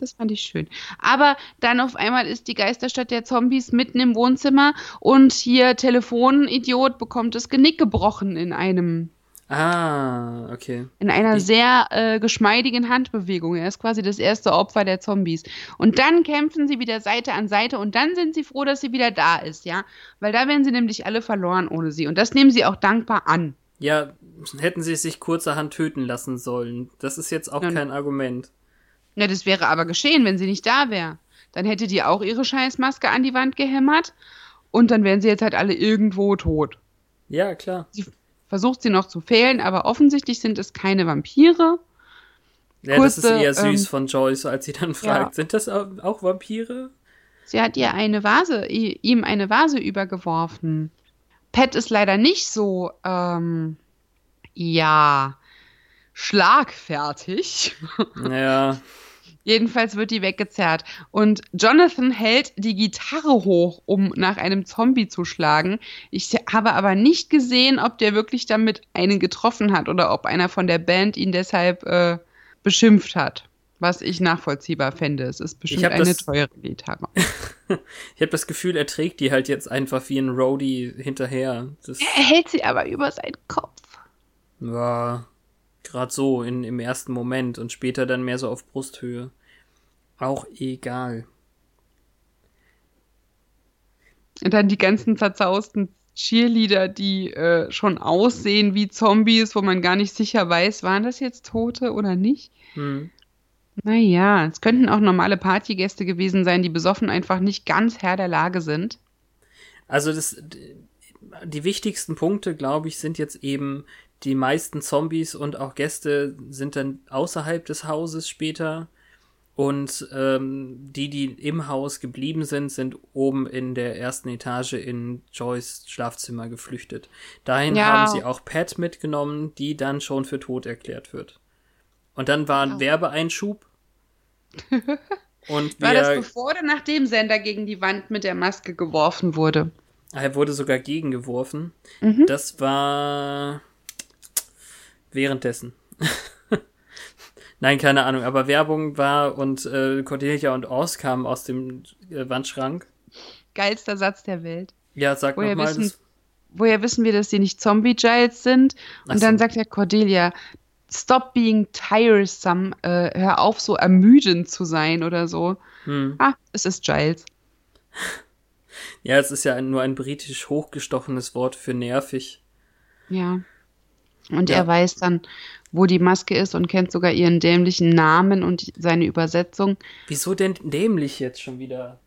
Speaker 2: Das fand ich schön. Aber dann auf einmal ist die Geisterstadt der Zombies mitten im Wohnzimmer und hier Telefonidiot bekommt das Genick gebrochen in einem
Speaker 1: Ah, okay.
Speaker 2: in einer
Speaker 1: Die-
Speaker 2: sehr äh, geschmeidigen Handbewegung. Er ist quasi das erste Opfer der Zombies. Und dann kämpfen sie wieder Seite an Seite und dann sind sie froh, dass sie wieder da ist, ja. Weil da wären sie nämlich alle verloren ohne sie. Und das nehmen sie auch dankbar an.
Speaker 1: Ja, hätten sie sich kurzerhand töten lassen sollen. Das ist jetzt auch
Speaker 2: Ja.
Speaker 1: kein Argument.
Speaker 2: Ja, das wäre aber geschehen, wenn sie nicht da wäre. Dann hätte die auch ihre Scheißmaske an die Wand gehämmert und dann wären sie jetzt halt alle irgendwo tot.
Speaker 1: Ja, klar.
Speaker 2: Sie versucht sie noch zu fehlen, aber offensichtlich sind es keine Vampire.
Speaker 1: Ja, das ist
Speaker 2: Kurze,
Speaker 1: eher süß
Speaker 2: ähm,
Speaker 1: von Joyce, als sie dann fragt,
Speaker 2: ja.
Speaker 1: sind das auch, Vampire?
Speaker 2: Sie hat ihr eine Vase, ihm eine Vase übergeworfen. Pat ist leider nicht so, ähm, ja, schlagfertig.
Speaker 1: Ja,
Speaker 2: Jedenfalls wird die weggezerrt. Und Jonathan hält die Gitarre hoch, um nach einem Zombie zu schlagen. Ich habe aber nicht gesehen, ob der wirklich damit einen getroffen hat oder ob einer von der Band ihn deshalb äh, beschimpft hat. Was ich nachvollziehbar fände. Es ist bestimmt eine
Speaker 1: das-
Speaker 2: teure Gitarre.
Speaker 1: ich habe das Gefühl, er trägt die halt jetzt einfach wie ein Roadie hinterher. Das,
Speaker 2: Er hält sie aber über seinen Kopf.
Speaker 1: ja, gerade so in, im ersten Moment und später dann mehr so auf Brusthöhe. Auch egal.
Speaker 2: Und dann die ganzen zerzausten Cheerleader, die äh, schon aussehen wie Zombies, wo man gar nicht sicher weiß, waren das jetzt Tote oder nicht.
Speaker 1: Hm.
Speaker 2: Naja, es könnten auch normale Partygäste gewesen sein, die besoffen einfach nicht ganz Herr der Lage sind.
Speaker 1: Also das, die wichtigsten Punkte, glaube ich, sind jetzt eben die meisten Zombies und auch Gäste sind dann außerhalb des Hauses später. Und ähm, die, die im Haus geblieben sind, sind oben in der ersten Etage in Joyce Schlafzimmer geflüchtet. Dahin
Speaker 2: Ja.
Speaker 1: haben sie auch Pat mitgenommen, die dann schon für tot erklärt wird. Und dann war ein
Speaker 2: Ja.
Speaker 1: Werbeeinschub. Und
Speaker 2: War das bevor oder nachdem Sender gegen die Wand mit der Maske geworfen wurde?
Speaker 1: er wurde sogar gegengeworfen.
Speaker 2: Mhm.
Speaker 1: Das war währenddessen. Nein, keine Ahnung, aber Werbung war und äh, Cordelia und Oz kamen aus dem äh, Wandschrank.
Speaker 2: Geilster Satz der Welt.
Speaker 1: Ja, sag
Speaker 2: Woher
Speaker 1: nochmal.
Speaker 2: wissen, woher wissen wir, dass sie nicht Zombie-Giles sind? Und
Speaker 1: Ach so.
Speaker 2: dann sagt der Cordelia, stop being tiresome, äh, hör auf, so ermüdend zu sein oder so.
Speaker 1: Hm.
Speaker 2: Ah, es ist Giles.
Speaker 1: Ja, es ist ja ein, nur ein britisch hochgestochenes Wort für nervig.
Speaker 2: Ja. Und
Speaker 1: Ja.
Speaker 2: er weiß dann, wo die Maske ist und kennt sogar ihren dämlichen Namen und seine Übersetzung.
Speaker 1: Wieso denn dämlich jetzt schon wieder?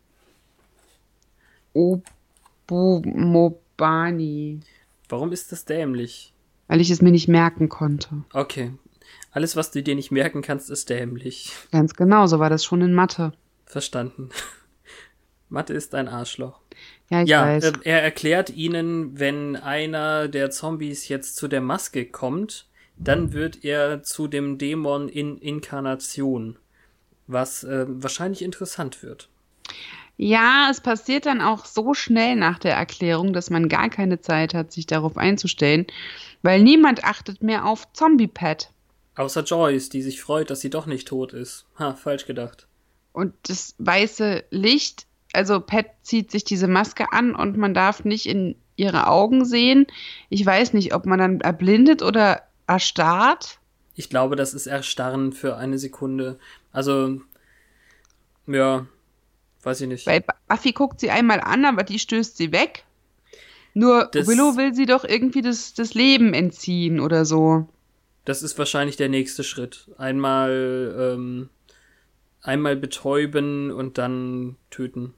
Speaker 2: Obumobani.
Speaker 1: Warum ist das dämlich?
Speaker 2: Weil ich es mir nicht merken konnte.
Speaker 1: Okay. Alles, was du dir nicht merken kannst, ist dämlich.
Speaker 2: Ganz genau, so war das schon in Mathe.
Speaker 1: Verstanden. Mathe ist ein Arschloch.
Speaker 2: Ja, ich
Speaker 1: ja,
Speaker 2: weiß.
Speaker 1: äh, er erklärt ihnen, wenn einer der Zombies jetzt zu der Maske kommt, dann wird er zu dem Dämon in Inkarnation. Was äh, wahrscheinlich interessant wird.
Speaker 2: Ja, es passiert dann auch so schnell nach der Erklärung, dass man gar keine Zeit hat, sich darauf einzustellen, weil niemand achtet mehr auf Zombie-Pad.
Speaker 1: Außer Joyce, die sich freut, dass sie doch nicht tot ist. Ha, falsch gedacht.
Speaker 2: Und das weiße Licht, also Pat zieht sich diese Maske an und man darf nicht in ihre Augen sehen. Ich weiß nicht, ob man dann erblindet oder erstarrt.
Speaker 1: Ich glaube, das ist Erstarren für eine Sekunde. Also, ja, weiß ich nicht.
Speaker 2: Weil Buffy guckt sie einmal an, aber die stößt sie weg. Nur
Speaker 1: Das-
Speaker 2: Willow will sie doch irgendwie das, das Leben entziehen oder so.
Speaker 1: Das ist wahrscheinlich der nächste Schritt. Einmal, ähm, einmal betäuben und dann töten.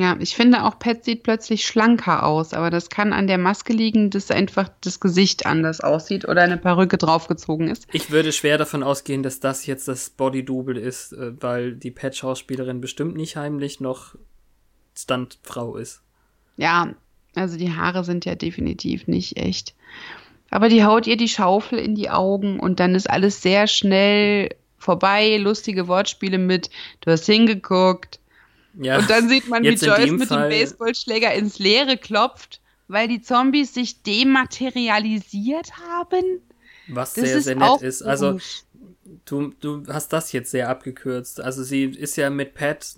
Speaker 2: Ja, ich finde auch Pat sieht plötzlich schlanker aus, aber das kann an der Maske liegen, dass einfach das Gesicht anders aussieht oder eine Perücke draufgezogen ist.
Speaker 1: Ich würde schwer davon ausgehen, dass das jetzt das Body-Double ist, äh, weil die Pat-Schauspielerin bestimmt nicht heimlich noch Stuntfrau ist.
Speaker 2: Ja, also die Haare sind ja definitiv nicht echt. Aber die haut ihr die Schaufel in die Augen und dann ist alles sehr schnell vorbei. Lustige Wortspiele mit, du hast hingeguckt. Ja, und dann sieht man, wie Joyce mit Fall... dem Baseballschläger ins Leere klopft, weil die Zombies sich dematerialisiert haben.
Speaker 1: Was das sehr, sehr nett ist. Also, du, du hast das jetzt sehr abgekürzt. Also, sie ist ja mit Pat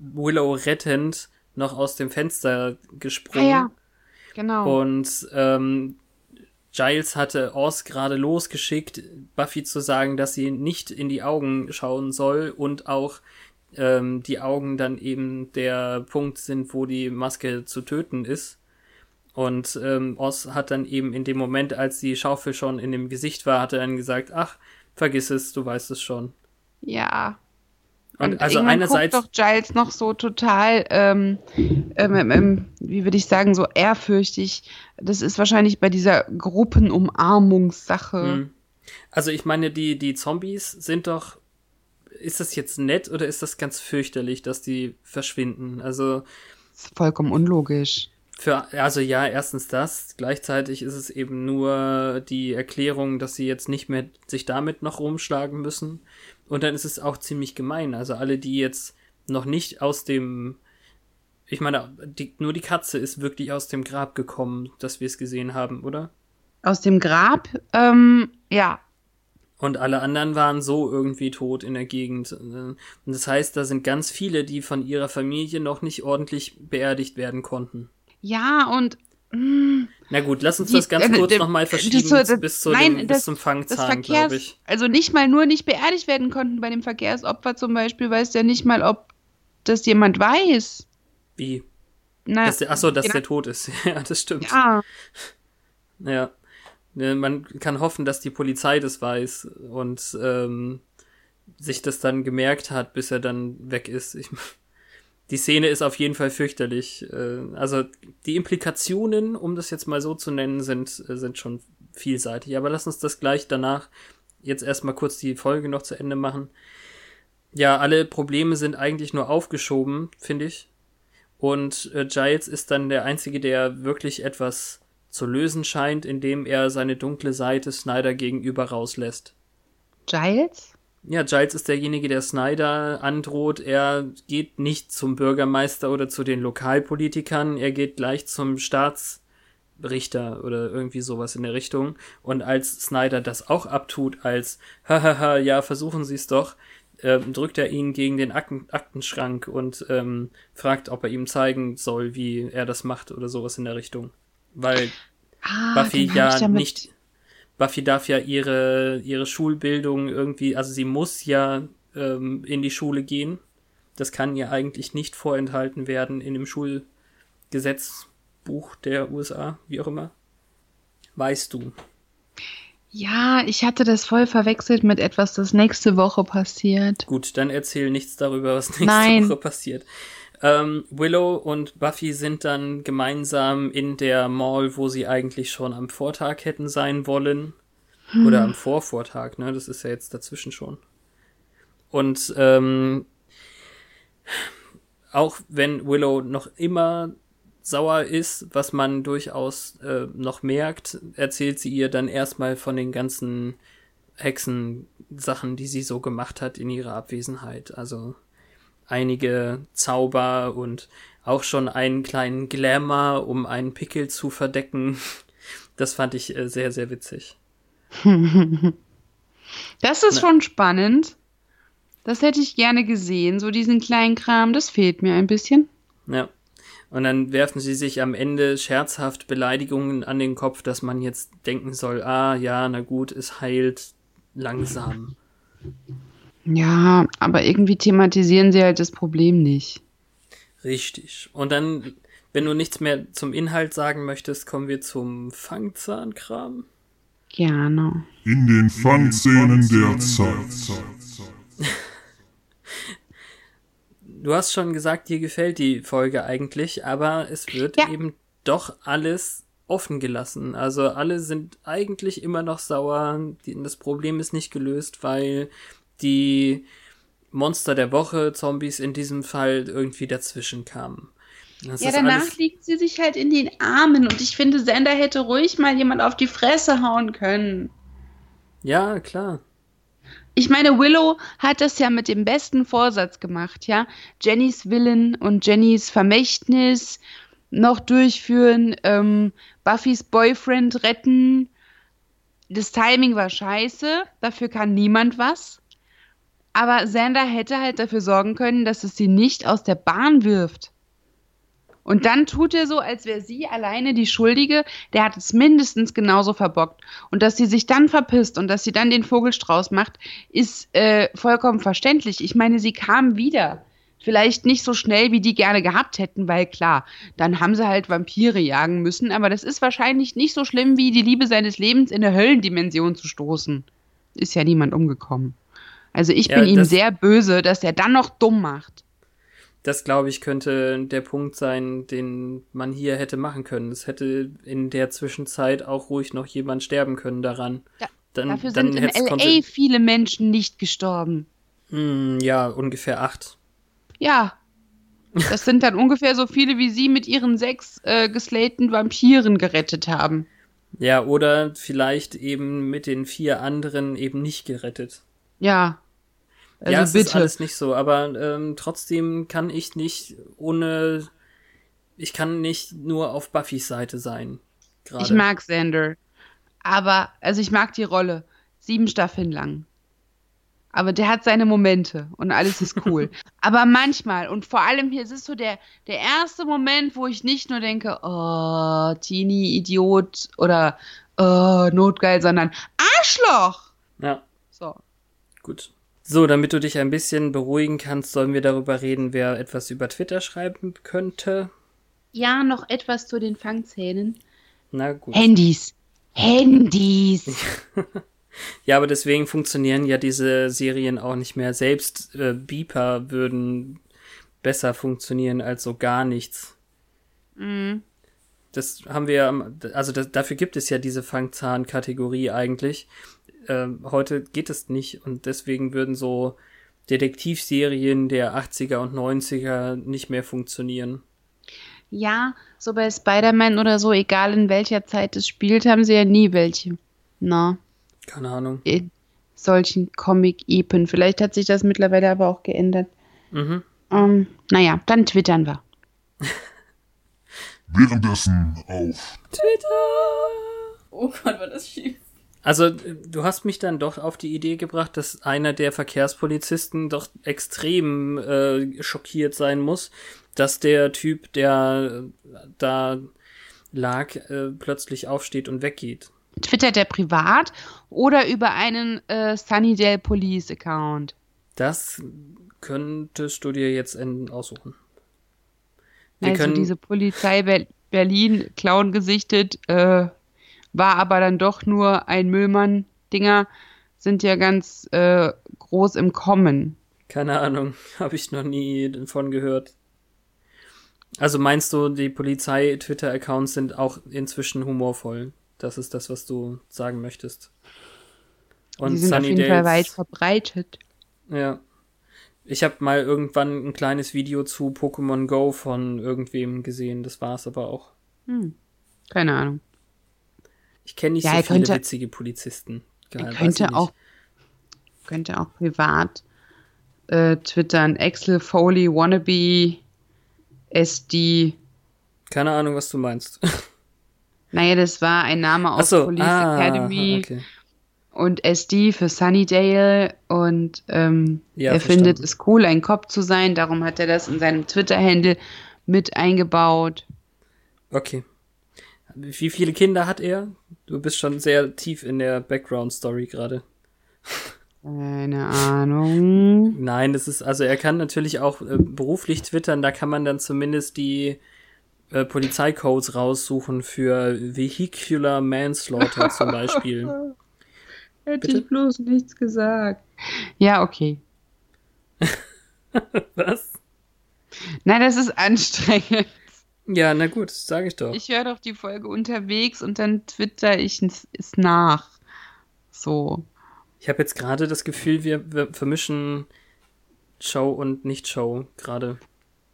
Speaker 1: Willow rettend noch aus dem Fenster gesprungen. Ah, ja,
Speaker 2: genau.
Speaker 1: Und ähm, Giles hatte Oz gerade losgeschickt, Buffy zu sagen, dass sie nicht in die Augen schauen soll und auch ähm, die Augen dann eben der Punkt sind, wo die Maske zu töten ist. Und ähm, Oz hat dann eben in dem Moment, als die Schaufel schon in dem Gesicht war, hat er dann gesagt, ach, vergiss es, du weißt es schon.
Speaker 2: Ja,
Speaker 1: und, und also einerseits
Speaker 2: doch Giles noch so total, ähm, ähm, ähm, wie würde ich sagen, so ehrfürchtig. Das ist wahrscheinlich bei dieser Gruppenumarmungssache. Hm.
Speaker 1: Also ich meine, die die Zombies sind doch. Ist das jetzt nett oder ist das ganz fürchterlich, dass die verschwinden? Also
Speaker 2: das ist vollkommen unlogisch.
Speaker 1: Für, also ja, erstens das. Gleichzeitig ist es eben nur die Erklärung, dass sie jetzt nicht mehr sich damit noch rumschlagen müssen. Und dann ist es auch ziemlich gemein. Also alle, die jetzt noch nicht aus dem, ich meine, die, nur die Katze ist wirklich aus dem Grab gekommen, dass wir es gesehen haben, oder?
Speaker 2: Aus dem Grab, ähm, ja.
Speaker 1: Und alle anderen waren so irgendwie tot in der Gegend. Und das heißt, da sind ganz viele, die von ihrer Familie noch nicht ordentlich beerdigt werden konnten.
Speaker 2: Ja, und
Speaker 1: na gut, lass uns die, das ganz äh, kurz äh, nochmal verschieben das, das, bis, zu nein, dem, das, bis zum Fangzahn, glaube ich.
Speaker 2: Also nicht mal nur nicht beerdigt werden konnten bei dem Verkehrsopfer zum Beispiel, weiß der nicht mal, ob das jemand weiß.
Speaker 1: Wie? Na, dass der, achso, dass genau. der tot ist. ja, das stimmt. Ja. Ja. Ne, man kann hoffen, dass die Polizei das weiß und ähm, sich das dann gemerkt hat, bis er dann weg ist. Ich, die Szene ist auf jeden Fall fürchterlich. Äh, also die Implikationen, um das jetzt mal so zu nennen, sind, äh, sind schon vielseitig. Aber lass uns das gleich danach jetzt erstmal kurz die Folge noch zu Ende machen. Ja, alle Probleme sind eigentlich nur aufgeschoben, finde ich. Und äh, Giles ist dann der Einzige, der wirklich etwas zu lösen scheint, indem er seine dunkle Seite Snyder gegenüber rauslässt.
Speaker 2: Giles?
Speaker 1: Ja, Giles ist derjenige, der Snyder androht. Er geht nicht zum Bürgermeister oder zu den Lokalpolitikern, er geht gleich zum Staatsrichter oder irgendwie sowas in der Richtung. Und als Snyder das auch abtut, als hahaha, ja, versuchen Sie es doch, äh, drückt er ihn gegen den Akten Aktenschrank und ähm, fragt, ob er ihm zeigen soll, wie er das macht oder sowas in der Richtung. Weil ah, Buffy ja nicht Buffy darf ja ihre, ihre Schulbildung irgendwie, also sie muss ja ähm, in die Schule gehen. Das kann ihr eigentlich nicht vorenthalten werden in dem Schulgesetzbuch der USA, wie auch immer. Weißt du?
Speaker 2: Ja, ich hatte das voll verwechselt mit etwas, das nächste Woche passiert.
Speaker 1: Gut, dann erzähl nichts darüber, was nächste
Speaker 2: Nein.
Speaker 1: Woche passiert. Ähm, Willow und Buffy sind dann gemeinsam in der Mall, wo sie eigentlich schon am Vortag hätten sein wollen. Hm. Oder am Vorvortag, ne? Das ist ja jetzt dazwischen schon. Und ähm, auch wenn Willow noch immer sauer ist, was man durchaus äh, noch merkt, erzählt sie ihr dann erstmal von den ganzen Hexensachen, die sie so gemacht hat in ihrer Abwesenheit. Also einige Zauber und auch schon einen kleinen Glamour, um einen Pickel zu verdecken. Das fand ich äh, sehr, sehr witzig.
Speaker 2: das ist Na. schon spannend. Das hätte ich gerne gesehen, so diesen kleinen Kram, das fehlt mir ein bisschen.
Speaker 1: Ja. Und dann werfen sie sich am Ende scherzhaft Beleidigungen an den Kopf, dass man jetzt denken soll, ah ja, na gut, es heilt langsam.
Speaker 2: Ja, aber irgendwie thematisieren sie halt das Problem nicht.
Speaker 1: Richtig. Und dann, wenn du nichts mehr zum Inhalt sagen möchtest, kommen wir zum Fangzahnkram.
Speaker 2: Gerne.
Speaker 3: In den Fangszenen der Zeit.
Speaker 1: du hast schon gesagt, dir gefällt die Folge eigentlich, aber es wird
Speaker 2: Ja.
Speaker 1: eben doch alles offen gelassen. Also alle sind eigentlich immer noch sauer. Das Problem ist nicht gelöst, weil die Monster der Woche, Zombies in diesem Fall irgendwie dazwischen kamen. Das
Speaker 2: Ja, danach liegt sie sich halt in den Armen und ich finde, Sender hätte ruhig mal jemand auf die Fresse hauen können.
Speaker 1: Ja, klar.
Speaker 2: Ich meine, Willow hat das ja mit dem besten Vorsatz gemacht, ja. Jennys Willen und Jennys Vermächtnis noch durchführen, ähm, Buffys Boyfriend retten. Das Timing war scheiße, dafür kann niemand was. Aber Xander hätte halt dafür sorgen können, dass es sie nicht aus der Bahn wirft. Und dann tut er so, als wäre sie alleine die Schuldige. Der hat es mindestens genauso verbockt. Und dass sie sich dann verpisst und dass sie dann den Vogelstrauß macht, ist äh, vollkommen verständlich. Ich meine, sie kam wieder. Vielleicht nicht so schnell, wie die gerne gehabt hätten, weil klar, dann haben sie halt Vampire jagen müssen. Aber das ist wahrscheinlich nicht so schlimm, wie die Liebe seines Lebens in der Höllendimension zu stoßen. Ist ja niemand umgekommen. Also ich
Speaker 1: Ja,
Speaker 2: bin ihm sehr böse, dass er dann noch dumm macht.
Speaker 1: Das, glaube ich, könnte der Punkt sein, den man hier hätte machen können. Es hätte in der Zwischenzeit auch ruhig noch jemand sterben können daran.
Speaker 2: Ja,
Speaker 1: dann,
Speaker 2: Dafür
Speaker 1: dann
Speaker 2: sind in L.A. viele Menschen nicht gestorben.
Speaker 1: Hm, ja, ungefähr acht.
Speaker 2: Ja. Das sind dann ungefähr so viele, wie sie mit ihren sechs äh, geslayten Vampiren gerettet haben.
Speaker 1: Ja, oder vielleicht eben mit den vier anderen eben nicht gerettet.
Speaker 2: Ja. Also
Speaker 1: ja, es
Speaker 2: bitte.
Speaker 1: ist alles nicht so, aber ähm, trotzdem kann ich nicht ohne. Ich kann nicht nur auf Buffys Seite sein. Gerade.
Speaker 2: ich mag Xander. Aber, also ich mag die Rolle. Sieben Staffeln lang. Aber der hat seine Momente und alles ist cool. Aber manchmal, und vor allem hier, es ist so der, der erste Moment, wo ich nicht nur denke, oh, Teenie, Idiot oder oh, Notgeil, sondern Arschloch!
Speaker 1: Ja,
Speaker 2: So.
Speaker 1: Gut. So, damit du dich ein bisschen beruhigen kannst, sollen wir darüber reden, wer etwas über Twitter schreiben könnte.
Speaker 2: Ja, noch etwas zu den Fangzähnen.
Speaker 1: Na gut.
Speaker 2: Handys. Handys.
Speaker 1: Ja, aber deswegen funktionieren ja diese Serien auch nicht mehr. Selbst äh, Beeper würden besser funktionieren als so gar nichts.
Speaker 2: Mhm.
Speaker 1: Das haben wir, am- also das, dafür gibt es ja diese Fangzahn-Kategorie eigentlich. Ähm, heute geht es nicht und deswegen würden so Detektivserien der 80er und 90er nicht mehr funktionieren.
Speaker 2: Ja, so bei Spider-Man oder so, egal in welcher Zeit es spielt, haben sie ja nie welche. Na,
Speaker 1: Keine Ahnung.
Speaker 2: in solchen Comic-Epen. Vielleicht hat sich das mittlerweile aber auch geändert.
Speaker 1: Mhm.
Speaker 2: Ähm, naja, dann twittern wir.
Speaker 3: Währenddessen auf
Speaker 4: Oh Gott, war das schief.
Speaker 1: Also, du hast mich dann doch auf die Idee gebracht, dass einer der Verkehrspolizisten doch extrem äh, schockiert sein muss, dass der Typ, der da lag, äh, plötzlich aufsteht und weggeht.
Speaker 2: Twittert er privat oder über einen äh, Sunnydale Police Account?
Speaker 1: Das könntest du dir jetzt in, aussuchen. Wir
Speaker 2: also
Speaker 1: können,
Speaker 2: diese Polizei Ber Berlin, Clown gesichtet, äh, war aber dann doch nur ein Müllmann-Dinger, sind ja ganz äh, groß im Kommen.
Speaker 1: keine Ahnung, habe ich noch nie davon gehört. Also meinst du, die Polizei-Twitter-Accounts sind auch inzwischen humorvoll? Das ist das, was du sagen möchtest.
Speaker 2: Die sind auf jeden Fall weit verbreitet.
Speaker 1: Ja. Ich habe mal irgendwann ein kleines Video zu Pokémon Go von irgendwem gesehen. Das war's aber auch.
Speaker 2: Hm. Keine Ahnung.
Speaker 1: Ich kenne nicht
Speaker 2: Ja,
Speaker 1: so
Speaker 2: er
Speaker 1: viele
Speaker 2: könnte-
Speaker 1: witzige Polizisten.
Speaker 2: Er
Speaker 1: Geil, ich
Speaker 2: könnte auch, könnte auch privat äh, twittern. Axel Foley Wannabe SD.
Speaker 1: Keine Ahnung, was du meinst.
Speaker 2: Naja, das war ein Name aus
Speaker 1: Achso,
Speaker 2: Police
Speaker 1: ah,
Speaker 2: Academy
Speaker 1: okay.
Speaker 2: und SD für Sunnydale und ähm,
Speaker 1: Ja,
Speaker 2: er
Speaker 1: verstanden.
Speaker 2: findet es cool, ein Cop zu sein. Darum hat er das in seinem Twitter-Handle mit eingebaut.
Speaker 1: Okay. Wie viele Kinder hat er? Du bist schon sehr tief in der Background-Story gerade.
Speaker 2: Keine Ahnung.
Speaker 1: Nein, das ist, also er kann natürlich auch äh, beruflich twittern, da kann man dann zumindest die äh, Polizeicodes raussuchen für Vehicular Manslaughter zum Beispiel.
Speaker 2: Hätte
Speaker 1: Bitte?
Speaker 2: ich bloß nichts gesagt. Ja, okay.
Speaker 1: Was?
Speaker 2: Nein, das ist anstrengend.
Speaker 1: Ja, na gut, sage ich doch.
Speaker 2: Ich höre doch die Folge unterwegs und dann twitter ich es es nach. So.
Speaker 1: Ich habe jetzt gerade das Gefühl, wir, wir vermischen Show und Nicht-Show gerade.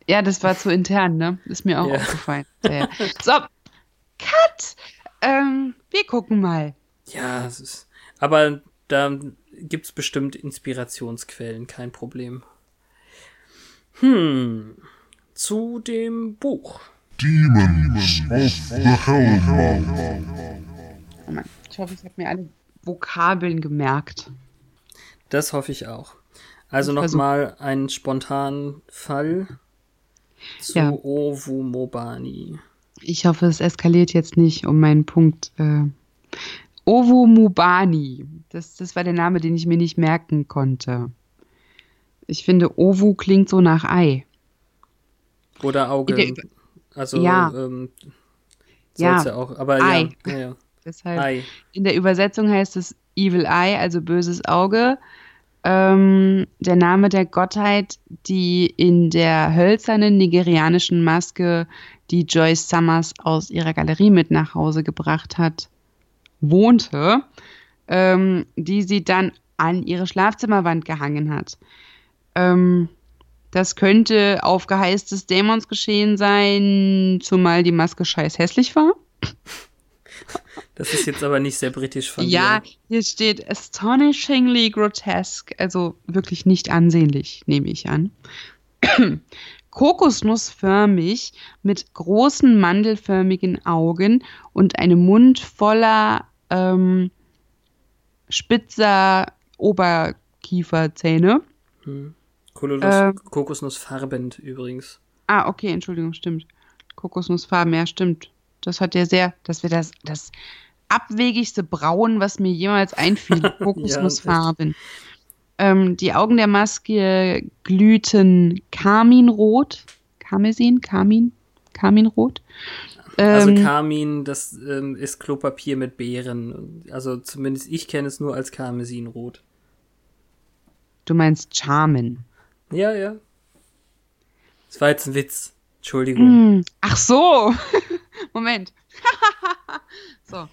Speaker 2: Ja, das war zu intern, ne? Ist mir auch
Speaker 1: Ja.
Speaker 2: aufgefallen. Ja. So, Cut! Ähm, wir gucken mal.
Speaker 1: Ja, es ist. Aber da gibt's bestimmt Inspirationsquellen, kein Problem. Hm. Zu dem Buch.
Speaker 3: Demons of the Hellmouth.
Speaker 2: Oh Mann, ich hoffe, ich habe mir alle Vokabeln gemerkt.
Speaker 1: Das hoffe ich auch. Also nochmal ein spontanen Fall zu
Speaker 2: Ja.
Speaker 1: Ovu Mobani.
Speaker 2: Ich hoffe, es eskaliert jetzt nicht um meinen Punkt. Äh, Ovo Mubani. Das, das war der Name, den ich mir nicht merken konnte. Ich finde, Ovu klingt so nach Ei.
Speaker 1: Oder Auge. Also,
Speaker 2: Ja.
Speaker 1: ähm,
Speaker 2: Ja.
Speaker 1: ja auch. Aber
Speaker 2: Ei.
Speaker 1: ja, ja, ja.
Speaker 2: Deshalb
Speaker 1: Ei.
Speaker 2: in der Übersetzung heißt es Evil Eye, also böses Auge. Ähm, der Name der Gottheit, die in der hölzernen nigerianischen Maske, die Joyce Summers aus ihrer Galerie mit nach Hause gebracht hat, wohnte, ähm, die sie dann an ihre Schlafzimmerwand gehangen hat. Ähm, das könnte auf Geheiß des Dämons geschehen sein, zumal die Maske scheiß hässlich war.
Speaker 1: Das ist jetzt aber nicht sehr britisch von
Speaker 2: Ja,
Speaker 1: dir.
Speaker 2: hier steht astonishingly grotesque, also wirklich nicht ansehnlich, nehme ich an. Kokosnussförmig mit großen mandelförmigen Augen und einem Mund voller ähm, spitzer Oberkieferzähne.
Speaker 1: Hm.
Speaker 2: Ähm.
Speaker 1: Kokosnussfarbend übrigens.
Speaker 2: Ah, okay, Entschuldigung, stimmt. Kokosnussfarben, ja, stimmt. Das hat ja sehr, das wäre das, das abwegigste Braun, was mir jemals einfiel. Kokosnussfarben. ähm, die Augen der Maske glühten Karminrot. Karmesin? Karmin? Karminrot?
Speaker 1: Also
Speaker 2: Ähm,
Speaker 1: Karmin, das ähm, ist Klopapier mit Beeren. Also zumindest ich kenne es nur als Karmesinrot.
Speaker 2: du meinst Charmin.
Speaker 1: Ja, ja. Das war jetzt ein Witz. Entschuldigung.
Speaker 2: Hm, Ach so. Moment. so.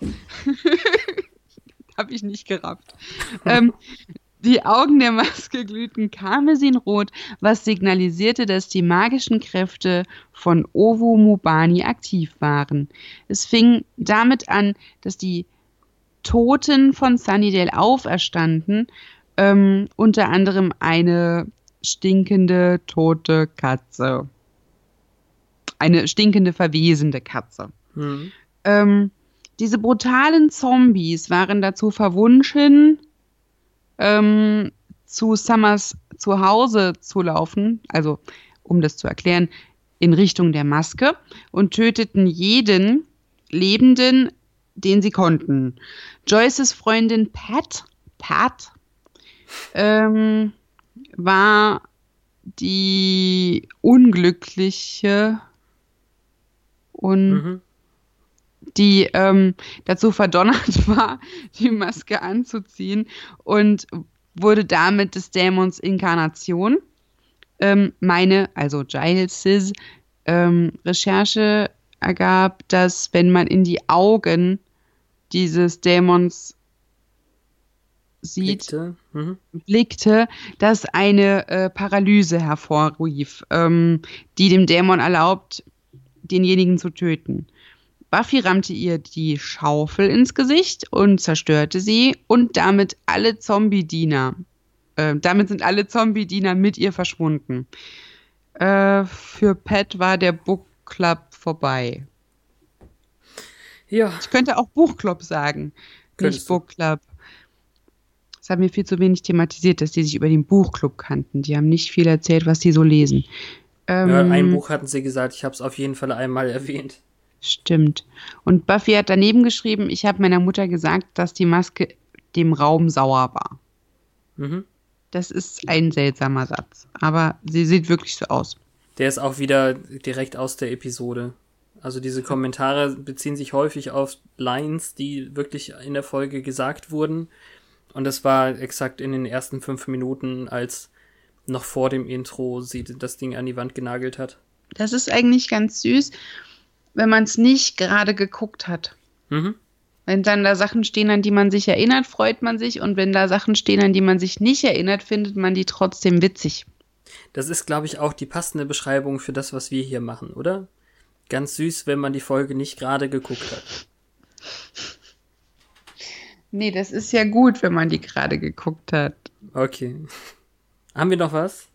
Speaker 2: Hab ich nicht gerafft. ähm, die Augen der Maske glühten karmesinrot, was signalisierte, dass die magischen Kräfte von Ovo Mubani aktiv waren. Es fing damit an, dass die Toten von Sunnydale auferstanden, ähm, unter anderem eine stinkende tote Katze eine stinkende, verwesende Katze.
Speaker 1: Hm.
Speaker 2: Ähm, diese brutalen Zombies waren dazu verwunschen, ähm, zu Summers zu Hause zu laufen, also um das zu erklären, in Richtung der Maske und töteten jeden Lebenden, den sie konnten. Joyces Freundin Pat, Pat, ähm, war die unglückliche und
Speaker 1: Mhm.
Speaker 2: die ähm, dazu verdonnert war, die Maske anzuziehen und wurde damit des Dämons Inkarnation. Ähm, meine, also Giles' ähm, Recherche ergab, dass wenn man in die Augen dieses Dämons sieht,
Speaker 1: Blickte. Mhm.
Speaker 2: blickte, das eine äh, Paralyse hervorrief, ähm, die dem Dämon erlaubt, denjenigen zu töten. Buffy rammte ihr die Schaufel ins Gesicht und zerstörte sie und damit alle Zombie-Diener. Äh, damit sind alle Zombie-Diener mit ihr verschwunden. Äh, für Pat war der Book Club vorbei.
Speaker 1: Ja,
Speaker 2: Ich könnte auch Buchclub sagen,
Speaker 1: Könntest
Speaker 2: nicht. Book Club. Das haben wir viel zu wenig thematisiert, dass die sich über den Buchclub kannten. Die haben nicht viel erzählt, was sie so lesen. Ähm,
Speaker 1: ja, ein Buch hatten sie gesagt, ich habe es auf jeden Fall einmal erwähnt.
Speaker 2: Stimmt. Und Buffy hat daneben geschrieben, ich habe meiner Mutter gesagt, dass die Maske dem Raum sauer war.
Speaker 1: Mhm.
Speaker 2: Das ist ein seltsamer Satz. Aber sie sieht wirklich so aus.
Speaker 1: Der ist auch wieder direkt aus der Episode. Also diese Kommentare beziehen sich häufig auf Lines, die wirklich in der Folge gesagt wurden. Und das war exakt in den ersten fünf Minuten, als noch vor dem Intro sie das Ding an die Wand genagelt hat.
Speaker 2: Das ist eigentlich ganz süß, wenn man es nicht gerade geguckt hat.
Speaker 1: Mhm.
Speaker 2: Wenn dann da Sachen stehen, an die man sich erinnert, freut man sich. Und wenn da Sachen stehen, an die man sich nicht erinnert, findet man die trotzdem witzig.
Speaker 1: Das ist, glaube ich, auch die passende Beschreibung für das, was wir hier machen, oder? Ganz süß, wenn man die Folge nicht gerade geguckt hat.
Speaker 2: Nee, das ist ja gut, wenn man die gerade geguckt hat.
Speaker 1: Okay. Haben wir noch was?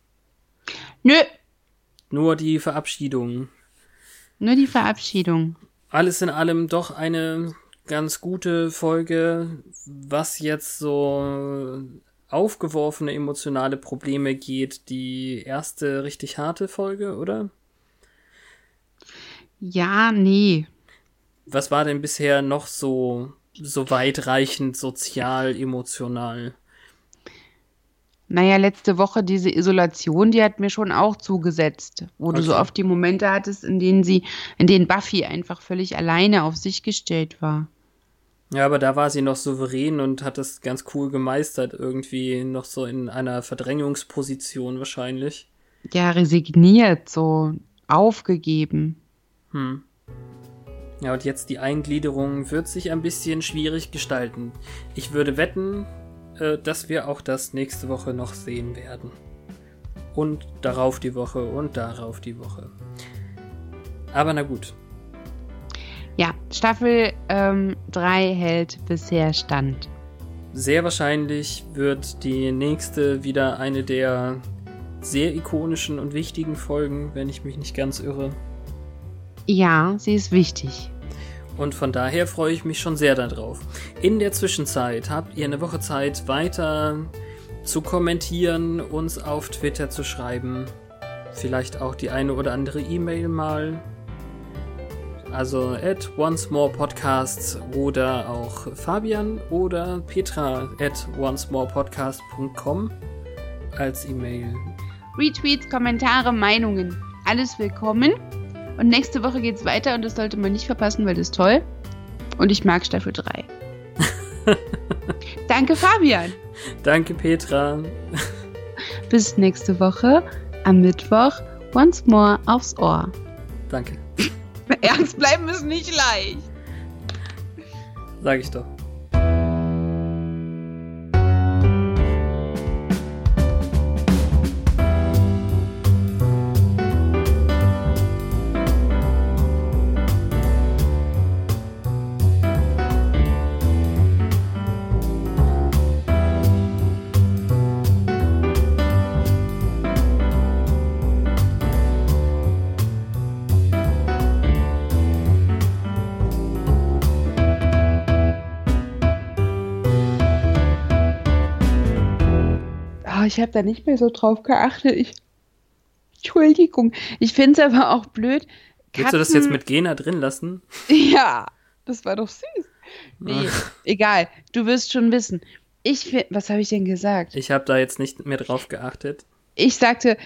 Speaker 2: Nö,
Speaker 1: Nur die Verabschiedung.
Speaker 2: nur die Verabschiedung.
Speaker 1: Alles in allem doch eine ganz gute Folge, was jetzt so aufgeworfene emotionale Probleme geht. Die erste richtig harte Folge, oder?
Speaker 2: Ja, nee.
Speaker 1: Was war denn bisher noch so, so weitreichend sozial, emotional?
Speaker 2: Naja, letzte Woche diese Isolation, die hat mir schon auch zugesetzt, wo du so
Speaker 1: Okay.
Speaker 2: oft die Momente hattest, in denen sie, in denen Buffy einfach völlig alleine auf sich gestellt war.
Speaker 1: Ja, aber da war sie noch souverän und hat es ganz cool gemeistert, irgendwie noch so in einer Verdrängungsposition wahrscheinlich.
Speaker 2: Ja, resigniert, so aufgegeben.
Speaker 1: Hm. Ja, und jetzt die Eingliederung wird sich ein bisschen schwierig gestalten. Ich würde wetten, äh, dass wir auch das nächste Woche noch sehen werden. Und darauf die Woche und darauf die Woche. Aber na gut.
Speaker 2: Ja, Staffel 3 hält bisher stand.
Speaker 1: Sehr wahrscheinlich wird die nächste wieder eine der sehr ikonischen und wichtigen Folgen, wenn ich mich nicht ganz irre.
Speaker 2: Ja, sie ist wichtig.
Speaker 1: Und von daher freue ich mich schon sehr darauf. In der Zwischenzeit habt ihr eine Woche Zeit, weiter zu kommentieren, uns auf Twitter zu schreiben. Vielleicht auch die eine oder andere E-Mail mal. Also at once more podcasts oder auch Fabian oder Petra at oncemorepodcast.com als E-Mail.
Speaker 2: Retweets, Kommentare, Meinungen, alles willkommen. Und nächste Woche geht's weiter und das sollte man nicht verpassen, weil das ist toll. Und ich mag Staffel 3. Danke, Fabian.
Speaker 1: Danke Petra.
Speaker 2: Bis nächste Woche am Mittwoch once more aufs Ohr.
Speaker 1: Danke.
Speaker 2: Ernst bleiben ist nicht leicht.
Speaker 1: Sag ich doch.
Speaker 2: Ich habe da nicht mehr so drauf geachtet. Ich, Entschuldigung. Ich finde es aber auch blöd.
Speaker 1: Willst du das jetzt mit Gena drin lassen?
Speaker 2: Ja, das war doch süß. Nee, egal. Du wirst schon wissen. Ich was habe ich denn gesagt?
Speaker 1: Ich habe da jetzt nicht mehr drauf geachtet.
Speaker 2: Ich sagte,